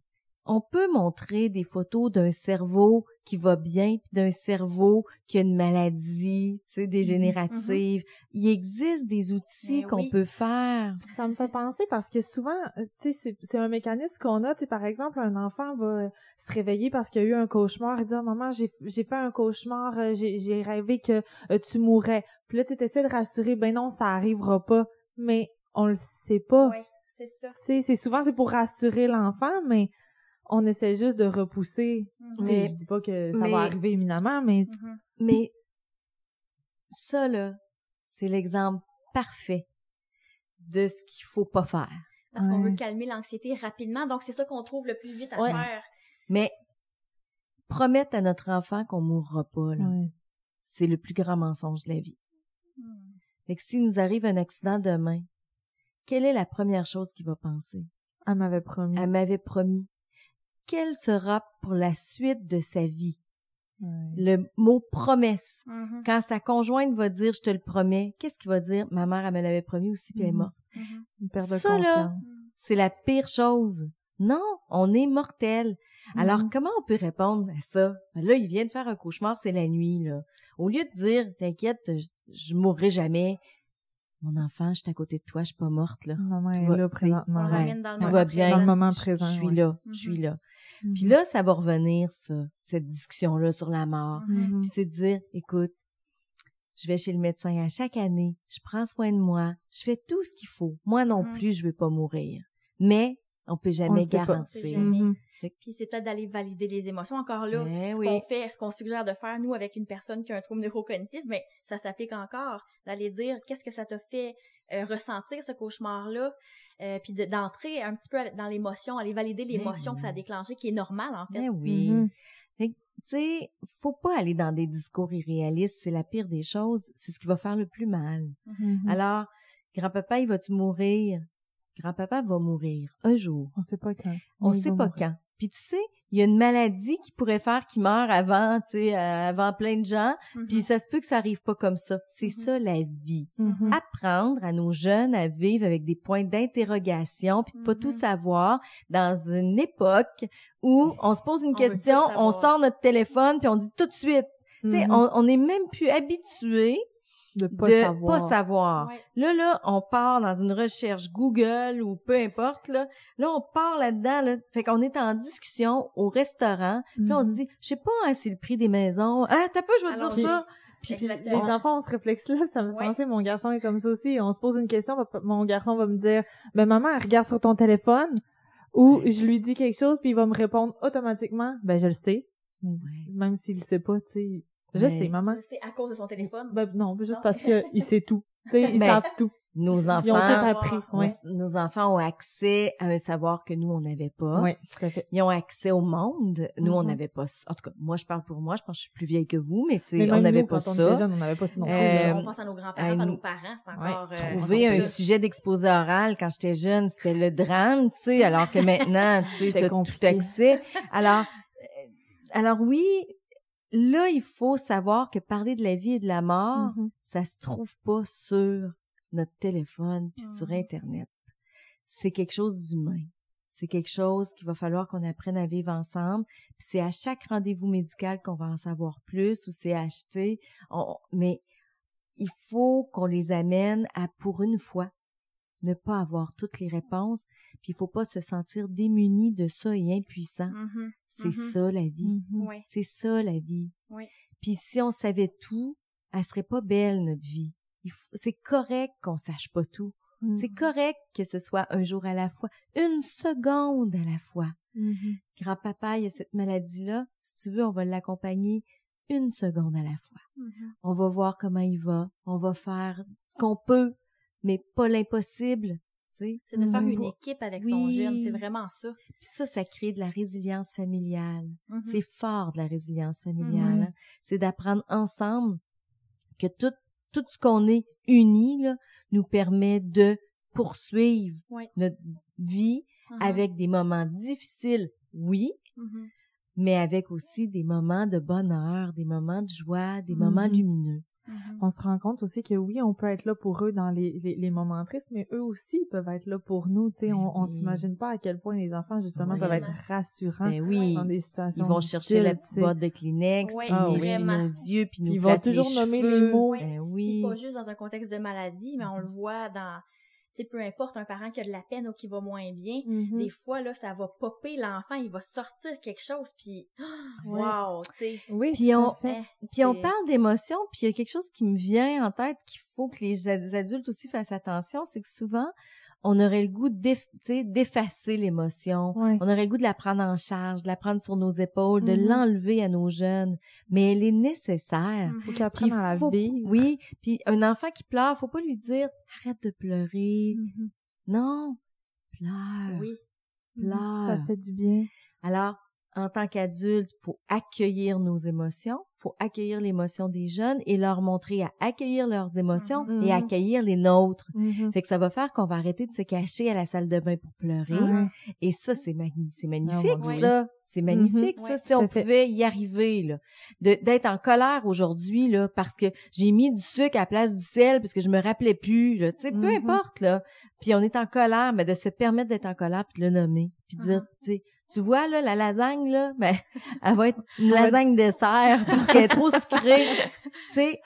on peut montrer des photos d'un cerveau qui va bien, puis d'un cerveau qui a une maladie, tu sais, dégénérative. Il existe des outils qu'on oui. peut faire. Ça me fait penser parce que souvent, euh, tu sais, c'est- un mécanisme qu'on a. Tu sais, par exemple, un enfant va se réveiller parce qu'il a eu un cauchemar et dire, maman, j'ai j'ai fait un cauchemar, euh, j'ai j'ai rêvé que euh, tu mourrais. Puis là, tu essaies de rassurer, ben non, ça arrivera pas. Mais on le sait pas. Ouais, c'est ça. C'est souvent c'est pour rassurer l'enfant, mais on essaie juste de repousser. Mais- je dis pas que ça mais- va arriver éminemment, mais Mhm. Mais ça, là, c'est l'exemple parfait de ce qu'il faut pas faire. Parce qu'on veut calmer l'anxiété rapidement, donc c'est ça qu'on trouve le plus vite à Ouais. faire. Mais promettre à notre enfant qu'on mourra pas, là, ouais. c'est le plus grand mensonge de la vie. Hmm. Fait que s'il nous arrive un accident demain, quelle est la première chose qu'il va penser? elle m'avait promis. Elle m'avait promis. Quelle sera pour la suite de sa vie? Ouais. Le mot promesse. Mhm. Quand sa conjointe va dire je te le promets, qu'est-ce qu'il va dire? Ma mère, elle me l'avait promis aussi, puis elle est Mhm. morte. Mhm. Une perte de Ça, là, confiance. C'est la pire chose. Non, on est mortel. Alors, comment on peut répondre à ça? Ben là, il vient de faire un cauchemar, c'est la nuit, là. Au lieu de dire, t'inquiète, je, je mourrai jamais. Mon enfant, je suis à côté de toi, je suis pas morte, là. Maman Tu est là présentement. Ouais. dans bien. Dans le présent. moment Je- présent. Je suis ouais. là, Mhm. je suis là. Mhm. Puis là, ça va revenir, ça, cette discussion-là sur la mort. Mhm. Puis c'est de dire, écoute, je vais chez le médecin à chaque année, je prends soin de moi, je fais tout ce qu'il faut. Moi non Mhm. plus, je veux pas mourir. Mais on peut jamais pas. garantir. Mhm. Puis c'est peut-être d'aller valider les émotions. Encore là, Ben ce oui. qu'on fait, ce qu'on suggère de faire, nous, avec une personne qui a un trouble neurocognitif, mais ça s'applique encore. D'aller dire, qu'est-ce que ça t'a fait euh, ressentir, ce cauchemar-là, euh, puis de- d'entrer un petit peu dans l'émotion, aller valider l'émotion que ça a déclenché, qui est normale, en fait. Ben oui. Mhm. Fait que, tu sais, faut pas aller dans des discours irréalistes, c'est la pire des choses, c'est ce qui va faire le plus mal. Mhm. Alors, grand-papa, il va-tu mourir? Grand-papa va mourir un jour. On sait pas quand. On sait pas mourir. quand. Puis tu sais, il y a une maladie qui pourrait faire qu'il meurt avant, tu sais, euh, avant plein de gens. Mhm. Puis ça se peut que ça arrive pas comme ça. C'est Mhm. ça la vie. Mhm. Apprendre à nos jeunes à vivre avec des points d'interrogation, puis de pas tout savoir dans une époque où on se pose une On question, on sort notre téléphone, puis on dit tout de suite. Tu sais, on, on est même plus habitué de pas de savoir. pas savoir. Ouais. Là, là, on part dans une recherche Google ou peu importe, là. Là, on part là-dedans, là. Fait qu'on est en discussion au restaurant. Puis là, on se Mhm. dit, je sais pas, hein, c'est le prix des maisons. Ah, t'as pas, je vais te dire ça. Puis Exactement. les enfants ont ce réflexe-là, puis ça me fait Ouais. penser, mon garçon est comme ça aussi. On se pose une question, mon garçon va me dire, ben maman, elle regarde sur ton téléphone, ou je lui dis quelque chose, puis il va me répondre automatiquement, ben je le sais, même s'il le sait pas, tu sais. Je sais, maman. C'est à cause de son téléphone? Ben non, juste Non. parce que il sait tout. Tu sais, ils Ben, savent tout. Nos Ils ont tout enfants, appris. nos- Ouais. nos enfants ont accès à un savoir que nous, on n'avait pas. Oui, tout à fait. Ils ont accès au monde. Nous, on Mhm. n'avait pas ça. En tout cas, moi, je parle pour moi. Je pense que je suis plus vieille que vous, mais tu sais, Mais on n'avait pas quand on était ça. jeune, on n'avait pas ça non plus. Euh, on pense à nos grands-parents, à nos parents, c'est encore... euh, Trouver un sujet d'exposé oral quand j'étais jeune, c'était le drame, tu sais, alors que maintenant, tu sais, tout accès. Alors, euh, alors oui, là, il faut savoir que parler de la vie et de la mort, Mhm. ça se trouve pas sur notre téléphone puis sur Mhm. Internet. C'est quelque chose d'humain. C'est quelque chose qu'il va falloir qu'on apprenne à vivre ensemble. Puis c'est à chaque rendez-vous médical qu'on va en savoir plus ou c'est acheté. On- mais il faut qu'on les amène à, pour une fois, ne pas avoir toutes les réponses. Puis il faut pas se sentir démuni de ça et impuissant. Mhm. C'est Mhm. ça la vie. Ouais. C'est ça la vie. Oui. Puis si on savait tout, elle serait pas belle notre vie. C'est correct qu'on sache pas tout. Mhm. C'est correct que ce soit un jour à la fois, une seconde à la fois. Grand-papa, il y a cette maladie-là. Si tu veux, on va l'accompagner une seconde à la fois. On va voir comment il va. On va faire ce qu'on peut, mais pas l'impossible. C'est de faire Mhm. une équipe avec son jeune, c'est vraiment ça. Puis ça, ça crée de la résilience familiale. Mhm. C'est fort de la résilience familiale. Mhm. hein. C'est d'apprendre ensemble que tout, tout ce qu'on est unis là, nous permet de poursuivre notre vie avec des moments difficiles, oui, mais avec aussi des moments de bonheur, des moments de joie, des moments lumineux. Mhm. On se rend compte aussi que oui, on peut être là pour eux dans les, les, les moments tristes, mais eux aussi peuvent être là pour nous. Tu sais, Ben on, on oui. s'imagine pas à quel point les enfants justement Oui. peuvent être rassurants Ben oui, dans des situations. ils vont chercher la petite boîte de Kleenex, puis Ah ils oui. nos yeux, puis ils nous Ils vont toujours les nommer cheveux. les mots. Ben Puis oui. pas juste dans un contexte de maladie, mais on le voit dans, sais, peu importe, un parent qui a de la peine ou qui va moins bien, Mhm. des fois, là, ça va popper l'enfant, il va sortir quelque chose, puis Ouais. wow, tu sais. Oui, Puis on- fait. Eh, Puis on parle d'émotions, puis il y a quelque chose qui me vient en tête qu'il faut que les ad- adultes aussi fassent attention, c'est que souvent, on aurait le goût d'effacer l'émotion. Ouais. On aurait le goût de la prendre en charge, de la prendre sur nos épaules, de Mhm. l'enlever à nos jeunes. Mais elle est nécessaire. Mhm. Faut qu'ils Puis apprennent à la vivre. Oui, puis un enfant qui pleure, faut pas lui dire arrête de pleurer. Mhm. Non, pleure. Oui. Pleure. Ça fait du bien. Alors, en tant qu'adulte, faut accueillir nos émotions, faut accueillir l'émotion des jeunes et leur montrer à accueillir leurs émotions Mhm. et accueillir les nôtres. Mhm. Fait que ça va faire qu'on va arrêter de se cacher à la salle de bain pour pleurer. Et ça, c'est magnifique. C'est magnifique, ça. C'est magnifique, ça, Ouais, si on fait. pouvait y arriver, là. D'être en colère aujourd'hui, là, parce que j'ai mis du sucre à la place du sel, parce que je me rappelais plus, là. Tu sais, peu importe, là. Puis on est en colère, mais de se permettre d'être en colère puis de le nommer. Puis de dire, tu sais, tu vois, là, la lasagne, là, ben, elle va être une lasagne dessert parce qu'elle est trop sucrée. tu sais,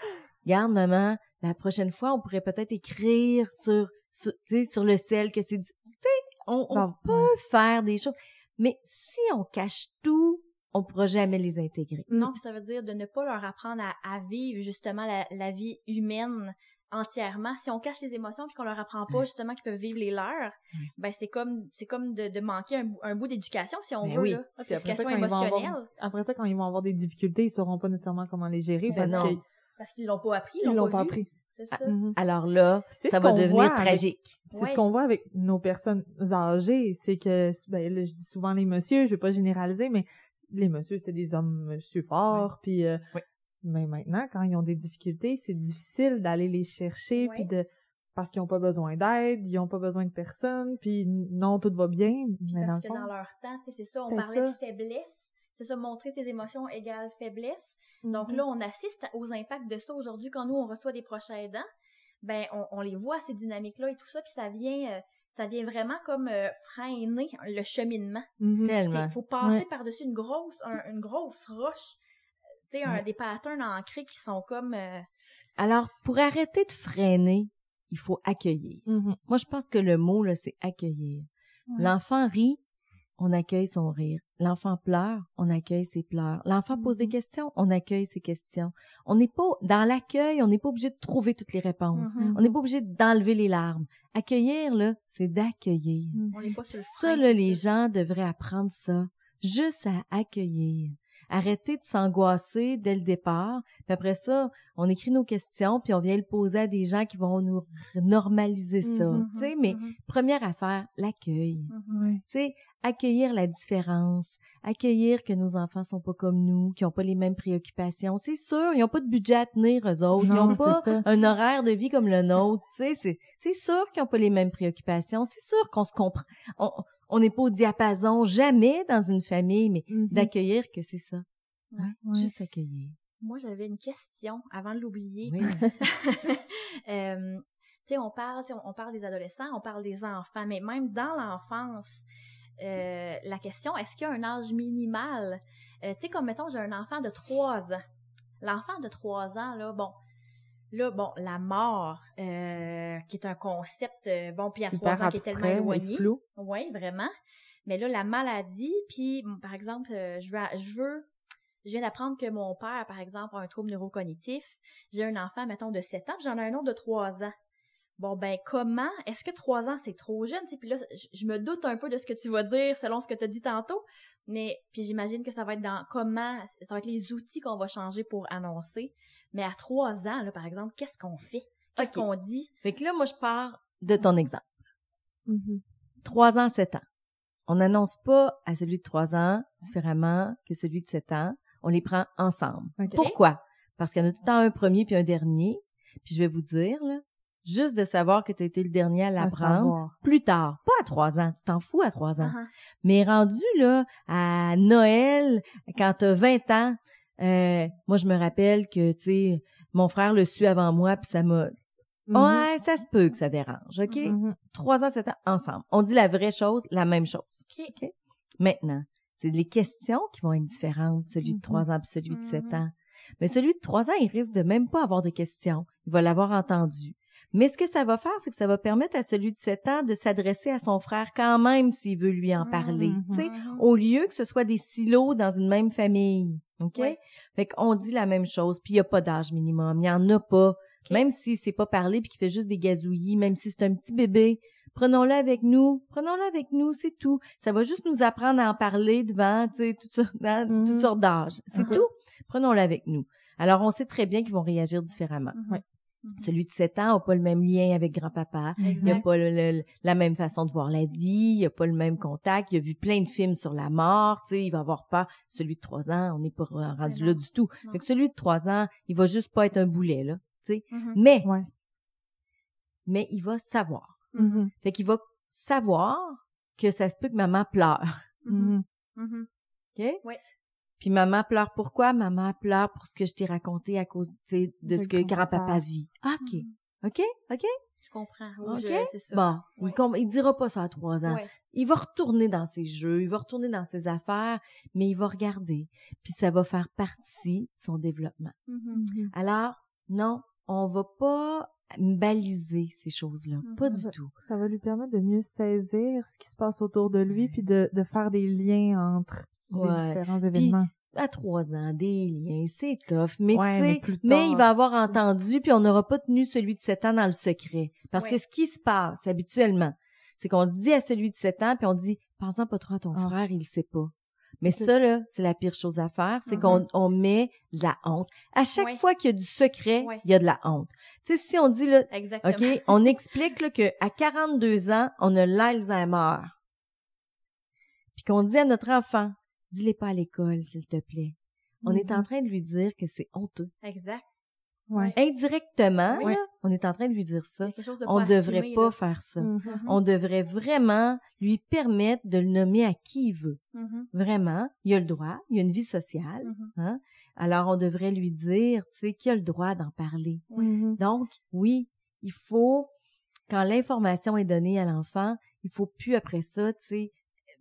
regarde, maman, la prochaine fois, on pourrait peut-être écrire sur, sur, sur le sel que c'est. Tu sais, on, on peut faire des choses. Mais si on cache tout, on pourra jamais les intégrer. Non, puis ça veut dire de ne pas leur apprendre à, vivre justement la, la, vie humaine entièrement. Si on cache les émotions puis qu'on leur apprend pas justement qu'ils peuvent vivre les leurs, ben c'est comme c'est comme de, de manquer un, bout d'éducation si on ben veut là. Ah, éducation émotionnelle. après ça quand ils vont avoir des difficultés, ils sauront pas nécessairement comment les gérer ben parce, parce qu'ils l'ont pas appris, ils l'ont pas, appris. Ça. Ah, mhm. Alors là, ça va devenir tragique. C'est ce qu'on voit avec nos personnes âgées, c'est que ben, je dis souvent les messieurs, je vais pas généraliser, mais les messieurs c'était des hommes monsieur forts, puis euh, mais maintenant, quand ils ont des difficultés, c'est difficile d'aller les chercher, puis de parce qu'ils n'ont pas besoin d'aide, ils n'ont pas besoin de personne, puis non, tout va bien. Mais parce que dans leur temps, c'est ça, on parlait de faiblesse. C'est ça, montrer ses émotions égale faiblesse. Donc mm-hmm. là, on assiste aux impacts de ça aujourd'hui quand nous, on reçoit des prochains aidants. Ben, on, les voit, ces dynamiques-là et tout ça, puis ça vient... Euh, ça vient vraiment comme euh, freiner le cheminement. Mm-hmm. Il faut passer par-dessus une grosse, une grosse roche tu sais, des patterns ancrés qui sont comme... Euh, Alors, pour arrêter de freiner, il faut accueillir. Mm-hmm. Moi, je pense que le mot, là, c'est accueillir. L'enfant rit, on accueille son rire. L'enfant pleure, on accueille ses pleurs. L'enfant pose des mm-hmm. questions, on accueille ses questions. On n'est pas dans l'accueil, on n'est pas obligé de trouver toutes les réponses. Mm-hmm. On n'est pas obligé d'enlever les larmes. Accueillir là, c'est d'accueillir. Ça là, les gens devraient apprendre ça, juste à accueillir arrêter de s'angoisser dès le départ. Puis après ça, on écrit nos questions, puis on vient le poser à des gens qui vont nous normaliser ça. Mm-hmm, tu sais, mais mm-hmm. première affaire, l'accueil. Mm-hmm. Tu sais, accueillir la différence, accueillir que nos enfants sont pas comme nous, qui ont pas les mêmes préoccupations. C'est sûr, ils ont pas de budget à tenir eux autres, ils ont pas un horaire de vie comme le nôtre. Tu sais, c'est c'est sûr qu'ils ont pas les mêmes préoccupations. C'est sûr qu'on se comprend on n'est pas au diapason jamais dans une famille, mais mm-hmm. d'accueillir que c'est ça. Juste accueillir. Moi, j'avais une question avant de l'oublier. euh, tu sais, on parle, on parle des adolescents, on parle des enfants, mais même dans l'enfance, euh, la question, est-ce qu'il y a un âge minimal? Euh, tu sais, comme mettons, j'ai un enfant de trois ans. L'enfant de trois ans, là, bon, Là, bon, la mort, euh, qui est un concept, euh, bon, puis à trois ans, qui est tellement éloigné. Oui, vraiment. Mais là, la maladie, puis, par exemple, euh, je veux, je veux, je viens d'apprendre que mon père, par exemple, a un trouble neurocognitif. J'ai un enfant, mettons, de 7 ans, j'en ai un autre de 3 ans. Bon, ben, comment? Est-ce que 3 ans, c'est trop jeune? Puis là, je, me doute un peu de ce que tu vas dire selon ce que tu as dit tantôt. Mais, puis j'imagine que ça va être dans comment, ça va être les outils qu'on va changer pour annoncer. Mais à trois ans, là, par exemple, qu'est-ce qu'on fait? Qu'est-ce qu'on dit? Fait que là, moi, je pars de ton exemple. Mm-hmm. Trois ans, sept ans. On n'annonce pas à celui de trois ans différemment que celui de sept ans. On les prend ensemble. Pourquoi? Parce qu'il y en a tout le temps un premier puis un dernier. Puis je vais vous dire, là, juste de savoir que tu as été le dernier à l'apprendre plus tard, pas à trois ans, tu t'en fous à trois ans. Uh-huh. Mais rendu là à Noël, quand tu as 20 ans, euh, moi, je me rappelle que, tu sais, mon frère le suit avant moi, puis ça m'a... Mm-hmm. Ouais, ça se peut que ça dérange, OK? Mm-hmm. Trois ans, sept ans, ensemble. On dit la vraie chose, la même chose. OK? Maintenant, c'est les questions qui vont être différentes, celui de mm-hmm. trois ans puis celui de sept ans. Mais celui de trois ans, il risque de même pas avoir de questions. Il va l'avoir entendu. Mais ce que ça va faire, c'est que ça va permettre à celui de 7 ans de s'adresser à son frère quand même s'il veut lui en parler, mm-hmm. tu sais, au lieu que ce soit des silos dans une même famille. OK? Fait qu'on dit la même chose, puis il y a pas d'âge minimum, il y en a pas. Même si c'est pas parlé puis qu'il fait juste des gazouillis, même si c'est un petit bébé, prenons-le avec nous, prenons-le avec nous, c'est tout. Ça va juste nous apprendre à en parler devant, tu sais, toutes sortes, sortes d'âges. C'est tout. Prenons-le avec nous. Alors, on sait très bien qu'ils vont réagir différemment. Mhm. Celui de 7 ans n'a pas le même lien avec grand-papa. Il n'a pas la même façon de voir la vie, il n'a pas le même contact. Il a vu plein de films sur la mort, tu sais, il va avoir pas. Celui de 3 ans, on n'est pas rendu là du tout. Fait que celui de 3 ans, il va juste pas être un boulet, là, tu sais. Mhm. Mais, mais il va savoir. Mhm. Fait qu'il va savoir que ça se peut que maman pleure. OK? Oui. Puis maman pleure pourquoi? Maman pleure pour ce que je t'ai raconté à cause de ce que grand-papa vit? Ah, OK. Mm-hmm. OK? OK? comprends. OK? c'est ça. Bon, il, com- il dira pas ça à trois ans. Il va retourner dans ses jeux, il va retourner dans ses affaires, mais il va regarder. Puis ça va faire partie de son développement. Mhm. Alors, non, on va pas baliser ces choses-là. Pas Mhm. du tout. Ça va lui permettre de mieux saisir ce qui se passe autour de lui, puis de, de faire des liens entre Ouais. les différents événements. À trois ans, des liens, c'est tough. Mais Ouais, tu sais, mais, il va avoir entendu, puis on n'aura pas tenu celui de sept ans dans le secret. Parce Ouais. que ce qui se passe habituellement, c'est qu'on dit à celui de sept ans, puis on dit, pense pas trop à ton Ah. frère, il le sait pas. Mais ça, là, c'est la pire chose à faire, c'est qu'on on met de la honte. À chaque Ouais. fois qu'il y a du secret, Ouais. il y a de la honte. Tu sais, si on dit, là, Exactement. OK, on explique là, que à 42 ans, on a l'Alzheimer. Puis qu'on dit à notre enfant, dis-les pas à l'école, s'il te plaît. On est en train de lui dire que c'est honteux. Exact. Ouais. Indirectement, là, on est en train de lui dire ça. a quelque chose de On pas devrait pas là. faire ça. Mhm. Mhm. On devrait vraiment lui permettre de le nommer à qui il veut. Mhm. Vraiment, il a le droit, il a une vie sociale. Hein? Alors, on devrait lui dire, tu sais, qu'il a le droit d'en parler. Donc, oui, il faut, quand l'information est donnée à l'enfant, il faut plus après ça, tu sais,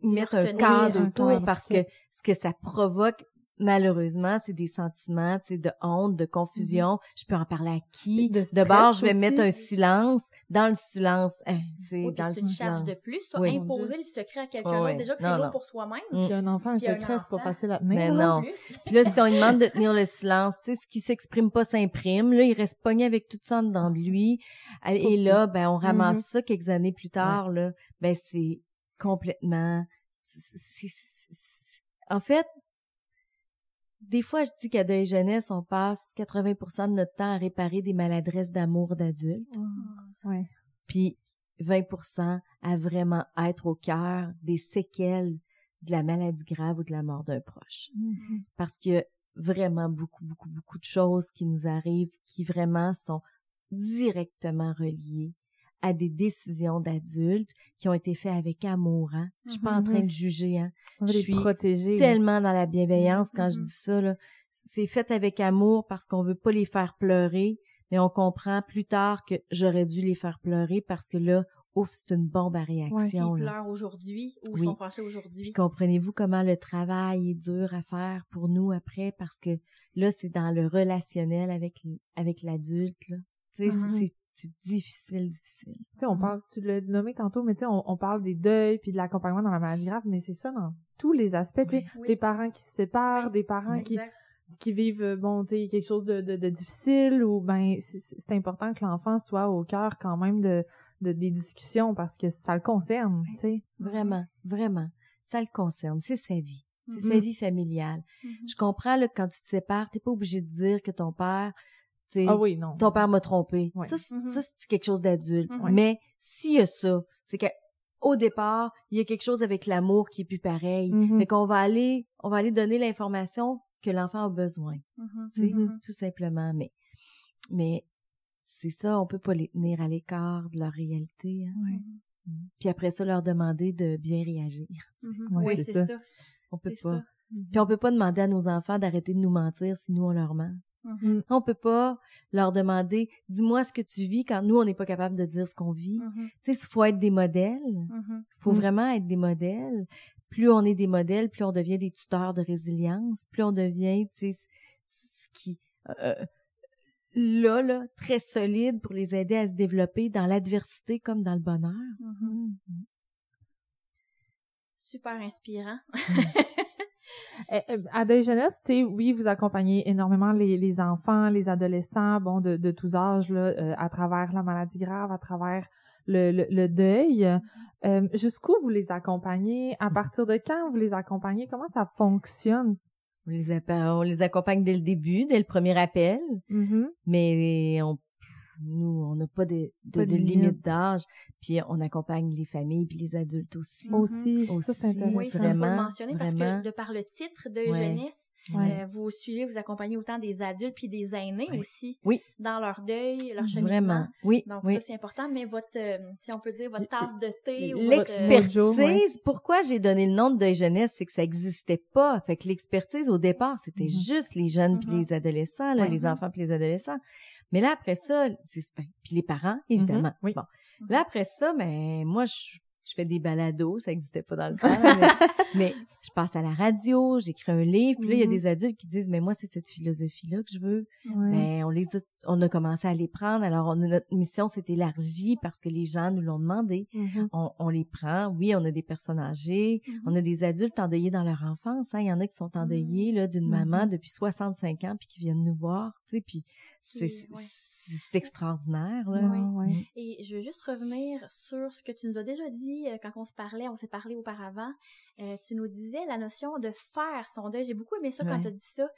mettre cadre Oui, un autour parce que ce que ça provoque, malheureusement, c'est des sentiments, tu sais, de honte, de confusion. Je peux en parler à qui? De bord, je vais aussi. mettre un silence. Dans le silence, hein, tu sais, Oui, dans le c'est une charge silence. de plus. ça. Oui. Imposer le secret à quelqu'un Ouais, d'autre, ouais. déjà que c'est lourd pour soi-même. Mm. Puis un enfant, un Puis secret, c'est pas facile à tenir. Mais là. non. Puis là, si on lui demande de tenir le silence, tu sais, ce qui s'exprime pas s'imprime. Là, il reste pogné avec tout ça en dedans de lui. Et là, ben, on ramasse Mhm. ça quelques années plus tard, là. Ben, c'est complètement... En fait, des fois, je dis qu'à Deuil Jeunesse, on passe 80% de notre temps à réparer des maladresses d'amour d'adultes, Ouais. puis 20% à vraiment être au cœur des séquelles de la maladie grave ou de la mort d'un proche. Mhm. parce qu'il y a vraiment beaucoup, beaucoup, beaucoup de choses qui nous arrivent qui vraiment sont directement reliées à des décisions d'adultes qui ont été faites avec amour. Hein? Je suis pas en train de juger. Hein? Je suis protéger. Tellement dans la bienveillance quand je Mhm. dis ça. Là. C'est fait avec amour parce qu'on veut pas les faire pleurer, mais on comprend plus tard que j'aurais dû les faire pleurer parce que là, ouf, c'est une bombe à réaction. ils là. pleurent aujourd'hui ou Oui. sont fâchés aujourd'hui. Puis comprenez-vous comment le travail est dur à faire pour nous après parce que là c'est dans le relationnel avec avec l'adulte là. Sais Mhm. c'est c'est difficile difficile. Tu sais, on parle, tu l'as nommé tantôt, mais tu sais, on, on parle des deuils puis de l'accompagnement dans la maladie grave, mais c'est ça dans tous les aspects, tu sais, Oui. des parents qui se séparent, Oui. des parents qui, Exact. qui vivent, euh, bon, tu sais, quelque chose de, de, de difficile ou, ben, c'est important que l'enfant soit au cœur quand même de, de, des discussions parce que ça le concerne, tu sais. Vraiment vraiment ça le concerne, c'est sa vie. C'est sa vie familiale. Mhm. Je comprends là que quand tu te sépares, t'es pas obligé de dire que ton père tu sais, Ah oui, non. ton père m'a trompé. Ouais. Ça, c'est quelque chose d'adulte. Mhm. Mais s'il y a ça, c'est que au départ, il y a quelque chose avec l'amour qui est plus pareil. Mhm. Fait qu'on va aller, on va aller donner l'information que l'enfant a besoin, tu sais, Mhm. tout simplement. Mais, mais c'est ça, on peut pas les tenir à l'écart de leur réalité. hein. Mm. Puis après ça, leur demander de bien réagir. Ouais, Oui, c'est ça. ça. On peut pas. ça. Puis on peut pas demander à nos enfants d'arrêter de nous mentir si nous on leur ment. Mhm. On peut pas leur demander dis-moi ce que tu vis quand nous on n'est pas capable de dire ce qu'on vit. Mhm. Tu sais, il faut être des modèles. Mhm. faut Mm. vraiment être des modèles. Plus on est des modèles, plus on devient des tuteurs de résilience, plus on devient, tu sais, ce qui, euh, là, là, très solide pour les aider à se développer dans l'adversité comme dans le bonheur. Mhm. Super inspirant. À Deuil Jeunesse, tu sais, oui, vous accompagnez énormément les, les enfants, les adolescents, bon, de, de tous âges, là, euh, à travers la maladie grave, à travers le, le, le deuil. Euh, Jusqu'où vous les accompagnez? À partir de quand vous les accompagnez? Comment ça fonctionne? On les, appa- on les accompagne dès le début, dès le premier appel, Mhm. mais on, nous, on n'a pas de, de, Pas de de limite. d'âge, puis on accompagne les familles puis les adultes aussi. Mhm. Aussi, ça, c'est Aussi, intéressant. Oui, ça, il faut le Vraiment, mentionner parce vraiment. que de par le titre de Ouais. jeunesse, Euh, vous suivez, vous accompagnez autant des adultes puis des aînés aussi. Oui. Dans leur deuil, leur cheminement. Vraiment. Oui. Donc oui. ça, c'est important. Mais votre, euh, si on peut dire, votre tasse de thé ou L'expertise, pourquoi j'ai donné le nom de deuil jeunesse, c'est que ça existait pas. Fait que l'expertise, au départ, c'était mm-hmm. juste les jeunes puis mm-hmm. les adolescents, là, les enfants puis les adolescents. Mais là, après ça, c'est puis les parents, évidemment. Mm-hmm. Oui. Bon. Là, après ça, ben, moi, je je fais des balados, ça n'existait pas dans le temps, mais, je passe à la radio, j'écris un livre, puis là, il y a mm-hmm. des adultes qui disent, mais moi, c'est cette philosophie-là que je veux. Ben, on les a, on a commencé à les prendre, alors on, notre mission s'est élargie parce que les gens nous l'ont demandé. Mm-hmm. on, on, les prend, oui, on a des personnes âgées, mm-hmm. on a des adultes endeuillés dans leur enfance, hein. il y en a qui sont endeuillés, là, d'une maman depuis 65 ans, puis qui viennent nous voir, tu sais, puis c'est c'est extraordinaire. Là. Oui. Mm. Et je veux juste revenir sur ce que tu nous as déjà dit euh, quand on se parlait, on s'est parlé auparavant. Euh, tu nous disais la notion de faire son deuil. J'ai beaucoup aimé ça quand tu as dit ça.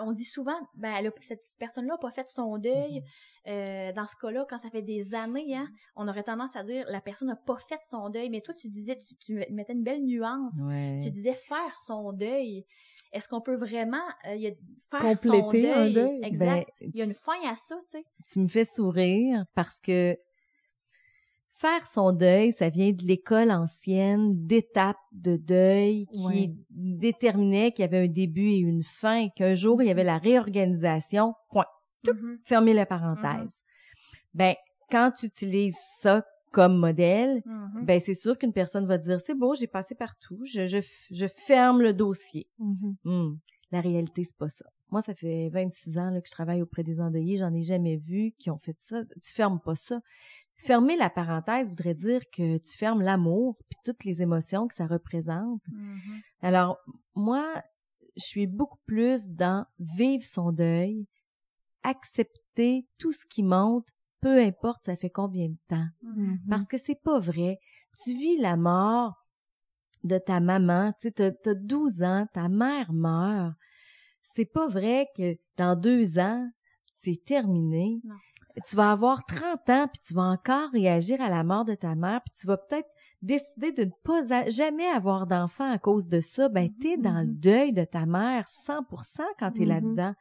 On dit souvent, ben, cette personne-là n'a pas fait son deuil. Mm-hmm. Euh, dans ce cas-là, quand ça fait des années, hein, on aurait tendance à dire la personne n'a pas fait son deuil. Mais toi, tu disais, tu, tu mettais une belle nuance. Tu disais faire son deuil est-ce qu'on peut vraiment euh, y a, faire Compléter son deuil? Un deuil? Exact. Ben, il y a une fin à ça, tu sais. Tu me fais sourire parce que faire son deuil, ça vient de l'école ancienne d'étapes de deuil qui déterminait qu'il y avait un début et une fin, qu'un jour il y avait la réorganisation, point. Fermer la parenthèse. Mm-hmm. Ben, quand tu utilises ça comme modèle, ben c'est sûr qu'une personne va dire c'est beau, j'ai passé partout, je, je, je ferme le dossier. Hmm. La réalité c'est pas ça. Moi ça fait 26 ans là, que je travaille auprès des endeuillés, j'en ai jamais vu qui ont fait ça. Tu fermes pas ça. Fermer la parenthèse voudrait dire que tu fermes l'amour puis toutes les émotions que ça représente. Mm-hmm. Alors moi je suis beaucoup plus dans vivre son deuil, accepter tout ce qui monte peu importe ça fait combien de temps. Mm-hmm. Parce que c'est pas vrai. Tu vis la mort de ta maman, tu sais, t'as, 12 ans, ta mère meurt. C'est pas vrai que dans deux ans, c'est terminé. Tu vas avoir 30 ans, puis tu vas encore réagir à la mort de ta mère, puis tu vas peut-être décider de ne pas jamais avoir d'enfant à cause de ça. Ben, mm-hmm. t'es dans le mm-hmm. deuil de ta mère 100% quand t'es là-dedans.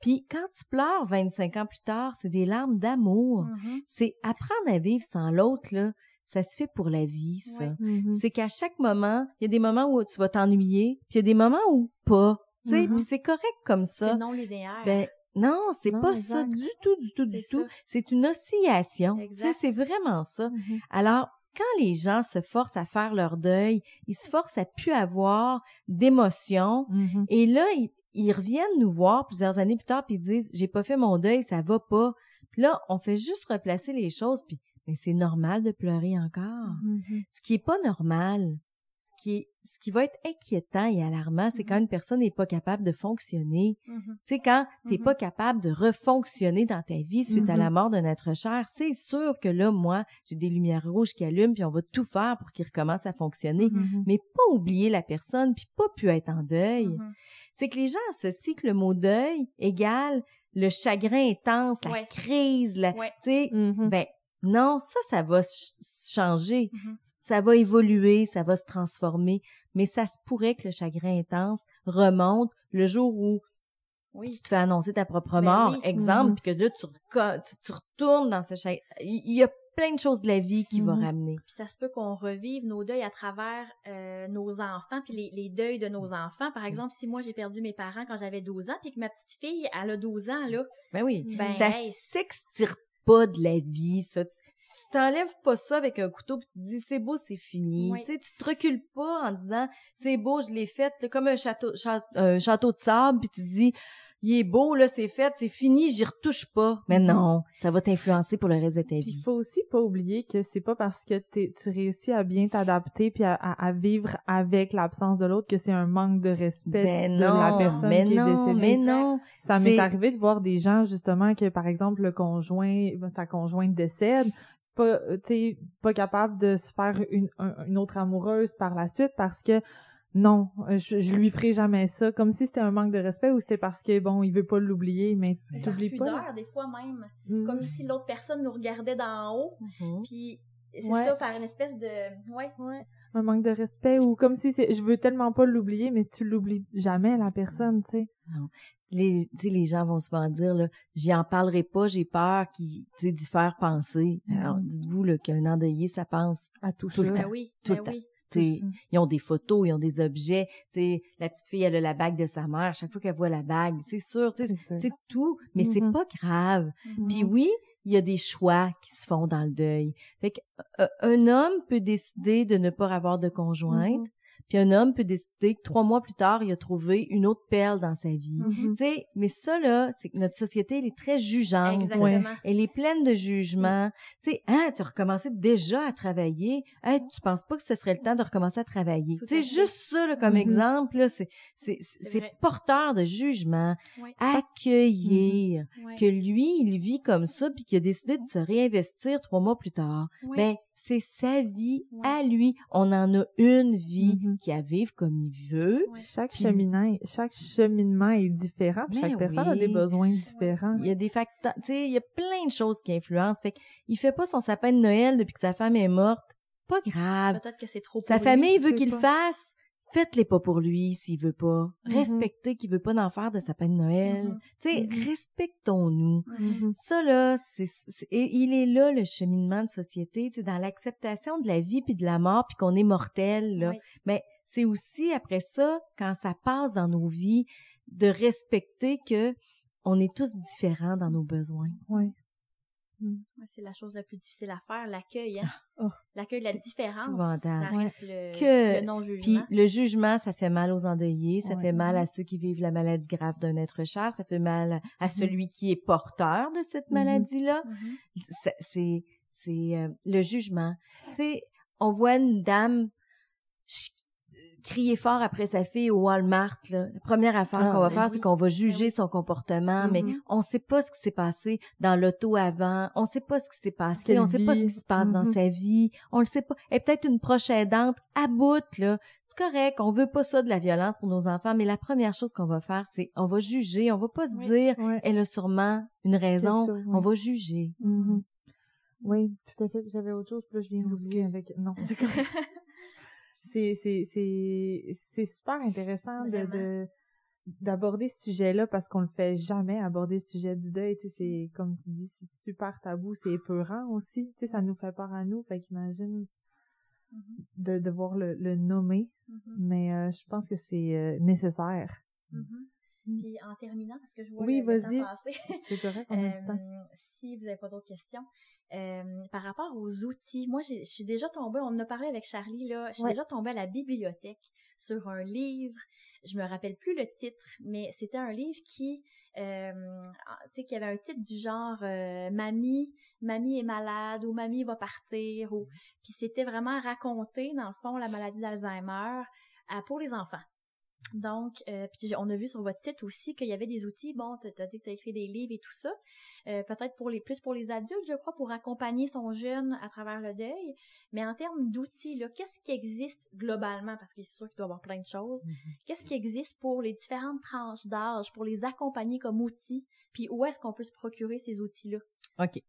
Puis quand tu pleures 25 ans plus tard, c'est des larmes d'amour. C'est apprendre à vivre sans l'autre, là. Ça se fait pour la vie, ça. C'est qu'à chaque moment, il y a des moments où tu vas t'ennuyer, puis il y a des moments où pas. Tu sais, c'est correct comme ça. C'est non linéaire. Ben, non, c'est pas ça du tout, du tout, du tout. C'est une oscillation. C'est vraiment ça. Alors, quand les gens se forcent à faire leur deuil, ils se forcent à plus avoir d'émotions. Et là, ils, ils reviennent nous voir plusieurs années plus tard puis ils disent j'ai pas fait mon deuil, ça va pas. Puis là, on fait juste replacer les choses puis mais c'est normal de pleurer encore. Mm-hmm. Ce qui est pas normal, ce qui est ce qui va être inquiétant et alarmant, c'est quand mm-hmm. une personne n'est pas capable de fonctionner. Mm-hmm. Tu sais quand t'es pas capable de refonctionner dans ta vie suite à la mort d'un être cher, c'est sûr que là moi, j'ai des lumières rouges qui allument puis on va tout faire pour qu'il recommence à fonctionner, mais pas oublier la personne puis pas pu être en deuil c'est que les gens associent que le mot deuil égale le chagrin intense, la crise, la, tu sais, mm-hmm. ben non, ça, ça va changer, mm-hmm. ça va évoluer, ça va se transformer, mais ça se pourrait que le chagrin intense remonte le jour où oui. tu te fais annoncer ta propre ben mort, exemple, mm-hmm. puis que là, tu, tu, retournes dans ce chagrin. Il y a plein de choses de la vie qui vont ramener. Puis ça se peut qu'on revive nos deuils à travers euh, nos enfants, puis les, les, deuils de nos enfants. Par exemple, si moi j'ai perdu mes parents quand j'avais 12 ans, puis que ma petite fille, elle a 12 ans, là. Ben oui. Ben, ça s'extire pas de la vie, ça. Tu, t'enlèves pas ça avec un couteau puis tu dis c'est beau c'est fini tu sais tu te recules pas en disant c'est beau je l'ai fait comme un château, château un château de sable puis tu dis il est beau, là, c'est fait, c'est fini, j'y retouche pas. Mais non, ça va t'influencer pour le reste de ta vie. Il faut aussi pas oublier que c'est pas parce que tu réussis à bien t'adapter puis à, vivre avec l'absence de l'autre que c'est un manque de respect ben de la personne mais qui non, est décédée. Mais non, ça m'est arrivé de voir des gens justement que par exemple le conjoint, sa conjointe décède, pas, pas capable de se faire une, une autre amoureuse par la suite parce que non, euh, je, je lui ferai jamais ça, comme si c'était un manque de respect ou c'était parce que bon, il veut pas l'oublier, mais t'oublies pas. des fois même, mm-hmm. comme si l'autre personne nous regardait d'en haut, mm-hmm. puis c'est ça par une espèce de, ouais, ouais. un manque de respect ou comme si c'est je veux tellement pas l'oublier mais tu l'oublies jamais la personne tu sais. Non. Les tu sais les gens vont souvent dire là j'y en parlerai pas j'ai peur qui tu sais d'y faire penser. Mm-hmm. alors dites-vous là qu'un endeuillé ça pense à tout, tout le temps. Ben oui tout le ben temps ils ont des photos, ils ont des objets. sais, la petite fille, elle a la bague de sa mère. Chaque fois qu'elle voit la bague, c'est sûr, c'est tout. Mais c'est mm-hmm. pas grave. Puis mm-hmm. oui, il y a des choix qui se font dans le deuil. Fait qu'un homme peut décider de ne pas avoir de conjointe. Mm-hmm. Puis un homme peut décider que trois mois plus tard, il a trouvé une autre perle dans sa vie. Tu sais, mais ça là, c'est que notre société, elle est très jugeante. Exactement. Elle est pleine de jugements. Tu sais, hein, tu as recommencé déjà à travailler. Hein, tu penses pas que ce serait le temps de recommencer à travailler? Tu sais, juste ça là, comme mm-hmm. exemple là, c'est c'est c'est porteur de jugement. Accueillir mm-hmm. que lui, il vit comme ça puis qu'il a décidé de se réinvestir trois mois plus tard. Ben c'est sa vie à lui. On en a une vie mm-hmm. qui a vivre comme il veut. Chaque cheminement, chaque cheminement est différent. Ben chaque personne a des besoins différents. Il y a des facteurs, tu sais, il y a plein de choses qui influencent. Fait il fait pas son sapin de Noël depuis que sa femme est morte. Pas grave. Peut-être que c'est trop. Sa famille veut qu'il le fasse faites-les pas pour lui s'il veut pas. Mm-hmm. Respectez qu'il veut pas d'en faire de sa peine de Noël. Mm-hmm. Tu sais, mm-hmm. respectons-nous. Ça là, c'est il est là le cheminement de société, tu sais, dans l'acceptation de la vie puis de la mort puis qu'on est mortel là. Mais c'est aussi après ça quand ça passe dans nos vies de respecter que on est tous différents dans nos besoins. Oui. Mm. C'est la chose la plus difficile à faire, l'accueil. Hein? Ah, oh, l'accueil de la différence, ça reste le, non-jugement. Puis le jugement, ça fait mal aux endeuillés, ça fait mal à ceux qui vivent la maladie grave d'un être cher, ça fait mal à mm-hmm. celui qui est porteur de cette mm-hmm. maladie-là. Mm-hmm. C'est c'est euh, le jugement. Tu sais, on voit une dame crier fort après sa fille au Walmart. Là. La première affaire ah, qu'on va ben faire, c'est qu'on va juger son comportement, mais mm-hmm. on sait pas ce qui s'est passé dans l'auto avant, on sait pas ce qui s'est passé, on sait pas ce qui se passe dans mm-hmm. sa vie, on le sait pas. Et peut-être une prochaine dente à bout, là. C'est correct, on veut pas ça de la violence pour nos enfants, mais la première chose qu'on va faire, c'est on va juger, on va pas se dire, elle a sûrement une raison, on va juger. Mm-hmm. Oui, tout à fait. J'avais autre chose, puis là, je viens d'oublier avec... Non, c'est correct. C'est c'est super intéressant de, d'aborder ce sujet-là parce qu'on le fait jamais aborder le sujet du deuil tu sais c'est comme tu dis c'est super tabou c'est épeurant aussi tu sais ça nous fait peur à nous fait qu'imagine mm-hmm. de devoir le, le nommer mm-hmm. mais euh, je pense que c'est euh, nécessaire. Mm. Puis en terminant, parce que je vois oui, le temps passer. C'est correct, euh, Si vous n'avez pas d'autres questions, euh, par rapport aux outils, moi, je suis déjà tombée, on en a parlé avec Charlie, là, je suis déjà tombée à la bibliothèque sur un livre, je me rappelle plus le titre, mais c'était un livre qui, euh, tu sais, qui avait un titre du genre euh, Mamie, Mamie est malade ou Mamie va partir, ou puis c'était vraiment raconté, dans le fond, la maladie d'Alzheimer pour les enfants. Donc, euh, puis on a vu sur votre site aussi qu'il y avait des outils. Bon, tu as dit que tu as écrit des livres et tout ça. Euh, peut-être pour les plus pour les adultes, je crois, pour accompagner son jeune à travers le deuil. Mais en termes d'outils, qu'est-ce qui existe globalement? Parce que c'est sûr qu'il doit y avoir plein de choses. Mm-hmm. Qu'est-ce qui existe pour les différentes tranches d'âge, pour les accompagner comme outils? Puis où est-ce qu'on peut se procurer ces outils-là? OK.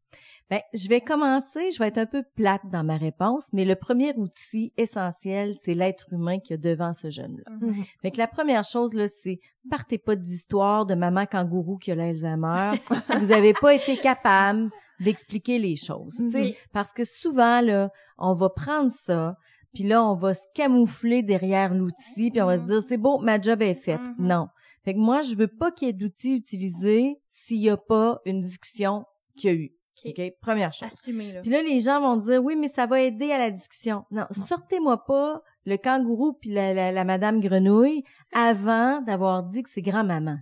Ben, je vais commencer, je vais être un peu plate dans ma réponse, mais le premier outil essentiel, c'est l'être humain qui a devant ce jeune-là. Mm que la première chose, là, c'est partez pas d'histoire de maman kangourou qui a l'Alzheimer si vous avez pas été capable d'expliquer les choses, mm parce que souvent, là, on va prendre ça, puis là, on va se camoufler derrière l'outil, puis on va se dire, c'est bon, ma job est faite. Mm-hmm. Non. Fait que moi, je veux pas qu'il y ait d'outils utilisés s'il y a pas une discussion qu'il y a eu. OK? Première chose. là. Puis là, les gens vont dire, oui, mais ça va aider à la discussion. Non, sortez-moi pas le kangourou puis la, la, madame grenouille avant d'avoir dit que c'est grand-maman.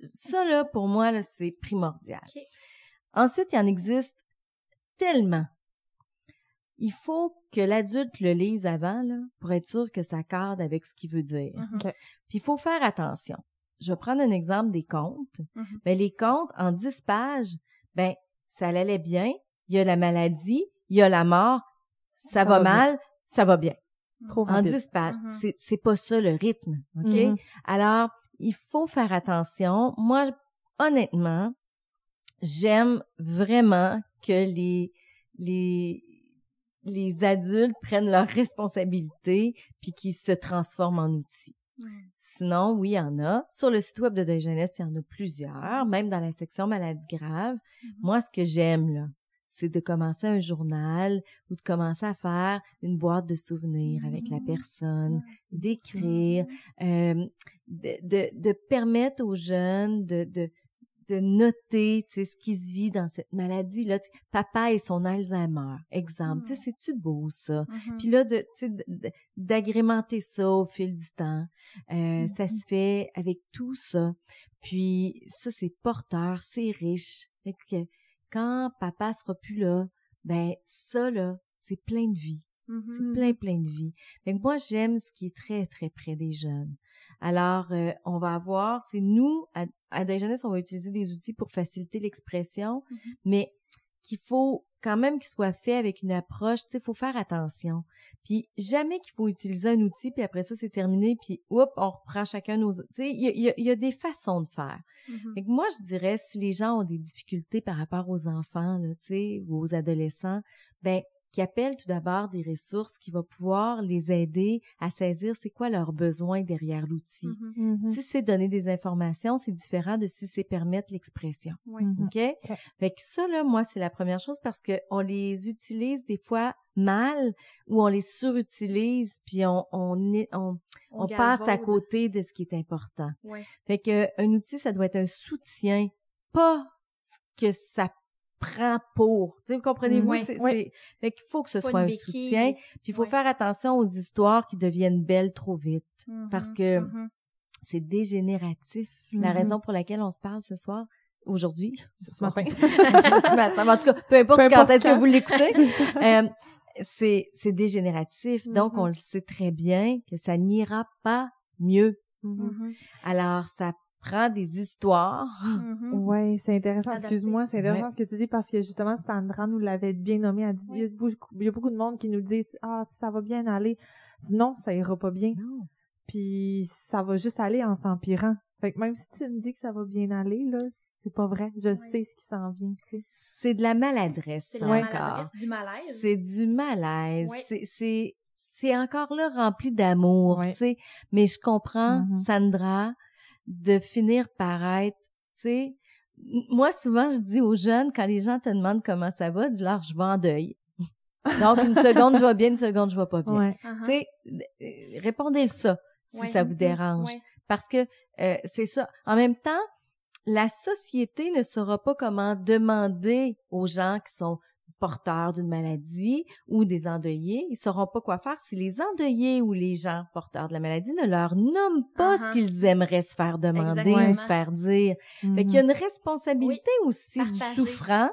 ça, là, pour moi, là, c'est primordial. Ensuite, il en existe tellement. Il faut que l'adulte le lise avant, là, pour être sûr que ça cadre avec ce qu'il veut dire. Mm-hmm. Puis il faut faire attention. Je vais prendre un exemple des contes. Mm-hmm. Ben, les contes, en 10 pages, ben, ça allait bien, il y a la maladie, il y a la mort, ça, va, mal, ça va bien. Trop en 10 pages. Mm-hmm. C'est, pas ça le rythme, OK? Mm-hmm. Alors, il faut faire attention. Moi, honnêtement, j'aime vraiment que les, les, les adultes prennent leurs responsabilités puis qu'ils se transforment en outils. Sinon, oui, il y en a. Sur le site web de Deuil Jeunesse, il y en a plusieurs, même dans la section maladies graves. Mm-hmm. Moi, ce que j'aime, là, c'est de commencer un journal ou de commencer à faire une boîte de souvenirs avec la mm-hmm. personne, d'écrire, euh, de, de, de, permettre aux jeunes de, de, de noter tu sais ce qui se vit dans cette maladie là papa et son Alzheimer exemple. Tu sais mmh. c'est tu beau ça? Mmh. Puis là de tu sais d'agrémenter ça au fil du temps euh, ça mmh se fait avec tout ça. Puis ça c'est porteur c'est riche. Fait que quand papa sera plus là ben ça là c'est plein de vie. C'est plein plein de vie. Fait moi j'aime ce qui est très très près des jeunes alors, euh, on va avoir, tu sais, nous, à, à Jeunesse, on va utiliser des outils pour faciliter l'expression, mm-hmm. mais qu'il faut quand même qu'il soit fait avec une approche, tu sais, faut faire attention. Puis jamais qu'il faut utiliser un outil, puis après ça, c'est terminé, puis hop, on reprend chacun nos... Tu sais, il y a, y a, des façons de faire. Mm moi, je dirais, si les gens ont des difficultés par rapport aux enfants, là, tu sais, ou aux adolescents, ben qui appelle tout d'abord des ressources qui vont pouvoir les aider à saisir c'est quoi leurs besoins derrière l'outil. Mm-hmm. Mm-hmm. Si c'est donner des informations, c'est différent de si c'est permettre l'expression. Mm-hmm. OK? Fait que ça, là, moi, c'est la première chose parce que on les utilise des fois mal ou on les surutilise puis on, on, on, on, passe à côté de ce qui est important. Fait que un outil, ça doit être un soutien, pas ce que ça prend pour. Tu sais, vous comprenez-vous? c'est, Fait qu'il faut que ce soit un soutien. Puis il faut faire attention aux histoires qui deviennent belles trop vite. parce mm-hmm, que mm-hmm. c'est dégénératif. La mm-hmm. raison pour laquelle on se parle ce soir, aujourd'hui, ce matin. ce matin. En tout cas, peu importe, quand est-ce que vous l'écoutez. euh, c'est, c'est dégénératif. Donc, on le sait très bien que ça n'ira pas mieux. Alors, ça prend des histoires. Mm-hmm. Ouais, c'est intéressant. Excuse-moi, c'est intéressant ce que tu dis parce que justement, Sandra nous l'avait bien nommé. Elle dit, il, y a beaucoup, de monde qui nous dit, ah, ça va bien aller. Non, ça ira pas bien. Non. Puis ça va juste aller en s'empirant. Fait que même si tu me dis que ça va bien aller, là, c'est pas vrai. Je sais ce qui s'en vient, tu sais. C'est de la maladresse, C'est du malaise. C'est du malaise. C'est, c'est, encore là rempli d'amour, tu sais. Mais je comprends, mm-hmm. Sandra, de finir par être, tu sais, moi souvent je dis aux jeunes quand les gens te demandent comment ça va, dis-leur je vais en deuil. Donc une seconde je vais bien, une seconde je vais pas bien. Uh-huh. Tu sais, euh, répondez-le ça si ça vous dérange, parce que euh, c'est ça. En même temps, la société ne saura pas comment demander aux gens qui sont porteurs d'une maladie ou des endeuillés, ils sauront pas quoi faire si les endeuillés ou les gens porteurs de la maladie ne leur nomment pas ce uh-huh. qu'ils aimeraient se faire demander ou se faire dire. Fait qu'il y a une responsabilité aussi du souffrant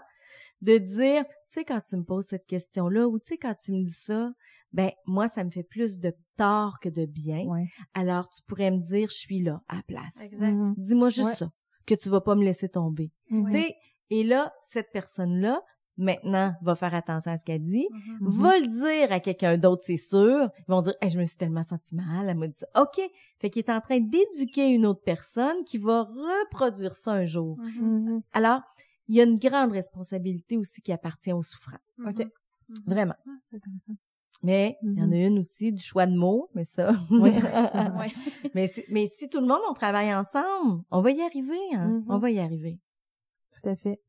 de dire, tu sais, quand tu me poses cette question-là ou tu sais, quand tu me dis ça, ben moi, ça me fait plus de tort que de bien. Alors, tu pourrais me dire, je suis là, à place. Mm-hmm. Dis-moi juste ça, que tu vas pas me laisser tomber. Tu sais, et là, cette personne-là, maintenant va faire attention à ce qu'elle dit, mm-hmm. va le dire à quelqu'un d'autre, c'est sûr. Ils vont dire, je me suis tellement senti mal, elle m'a dit ça. OK. Fait qu'il est en train d'éduquer une autre personne qui va reproduire ça un jour. Mm-hmm. Mm-hmm. Alors, il y a une grande responsabilité aussi qui appartient aux souffrants. OK. Vraiment. Ah, mais il y en a une aussi du choix de mots, mais ça. Oui. mais, mais si tout le monde on travaille ensemble, on va y arriver. Hein? On va y arriver. Tout à fait.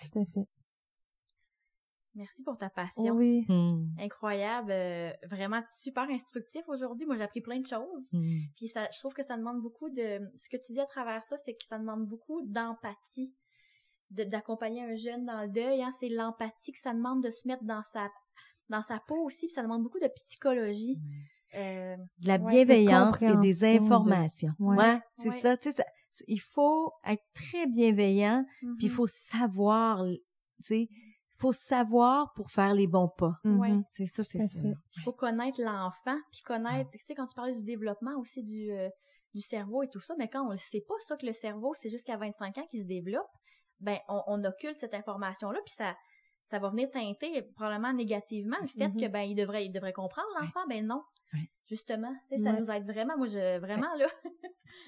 Tout à fait. Merci pour ta passion. Oui. Hmm. Incroyable. Euh, vraiment super instructif aujourd'hui. Moi, j'ai appris plein de choses. Hmm. Puis ça, je trouve que ça demande beaucoup de... Ce que tu dis à travers ça, c'est que ça demande beaucoup d'empathie. D'accompagner un jeune dans le deuil. Hein. C'est l'empathie que ça demande de se mettre dans sa, dans sa peau aussi. Puis ça demande beaucoup de psychologie. Hmm. Euh, de la bienveillance et des informations. Ouais, c'est ça. Tu sais, il faut être très bienveillant, puis il mm-hmm. faut savoir, tu sais, faut savoir pour faire les bons pas. Oui. C'est ça, c'est ça. Il faut connaître l'enfant, puis connaître, tu sais, quand tu parlais du développement aussi du, euh, du cerveau et tout ça, mais quand on ne sait pas ça que le cerveau, c'est jusqu'à 25 ans qu'il se développe, ben, on, on occulte cette information-là, puis ça, ça va venir teinter probablement négativement le fait que, mm-hmm. ben, il devrait, il devrait comprendre l'enfant, ben non. Justement, tu sais, ça nous aide vraiment. Moi, je, vraiment, là.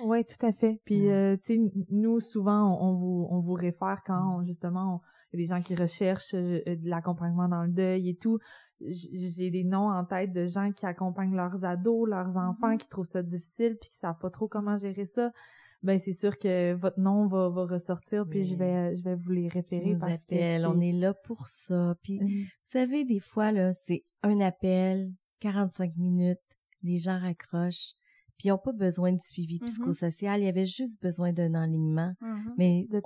oui, tout à fait. Puis, euh, tu sais, nous, souvent, on, vous, on vous réfère quand, justement, il y a des gens qui recherchent euh, de l'accompagnement dans le deuil et tout. j'ai des noms en tête de gens qui accompagnent leurs ados, leurs enfants, mm-hmm. qui trouvent ça difficile, puis qui savent pas trop comment gérer ça. Ben c'est sûr que votre nom va, va ressortir, puis je vais je vais vous les référer. parce que on est là pour ça. Puis mm. vous savez, des fois là, c'est un appel, 45 minutes, les gens raccrochent puis ils n'ont pas besoin de suivi mm-hmm. psychosocial, il y avait juste besoin d'un enlignement. Mm-hmm. Mais de.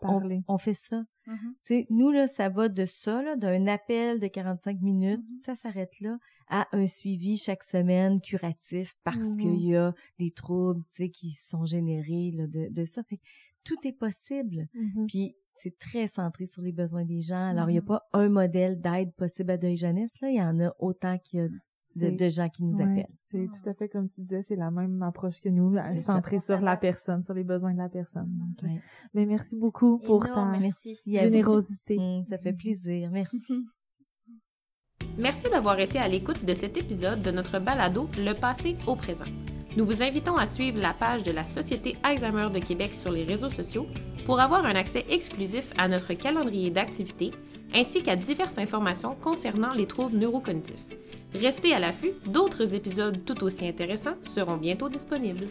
On, fait ça. Mm-hmm. Tu sais, nous, là, ça va de ça, d'un appel de 45 minutes, ça s'arrête là, à un suivi chaque semaine curatif parce qu'il y a des troubles, tu sais, qui sont générés là, de, de ça. Fait tout est possible. Puis c'est très centré sur les besoins des gens. Alors, il n'y a pas un modèle d'aide possible à deuil jeunesse, là. Il y en a autant qu'il y a de, gens qui nous appellent. C'est tout à fait comme tu disais, c'est la même approche que nous, centrée sur la personne, sur les besoins de la personne. Mais merci beaucoup pour ta générosité. Mmh, ça fait plaisir. Merci. Merci d'avoir été à l'écoute de cet épisode de notre balado Le passé au présent. Nous vous invitons à suivre la page de la Société Alzheimer de Québec sur les réseaux sociaux pour avoir un accès exclusif à notre calendrier d'activités ainsi qu'à diverses informations concernant les troubles neurocognitifs. Restez à l'affût, d'autres épisodes tout aussi intéressants seront bientôt disponibles.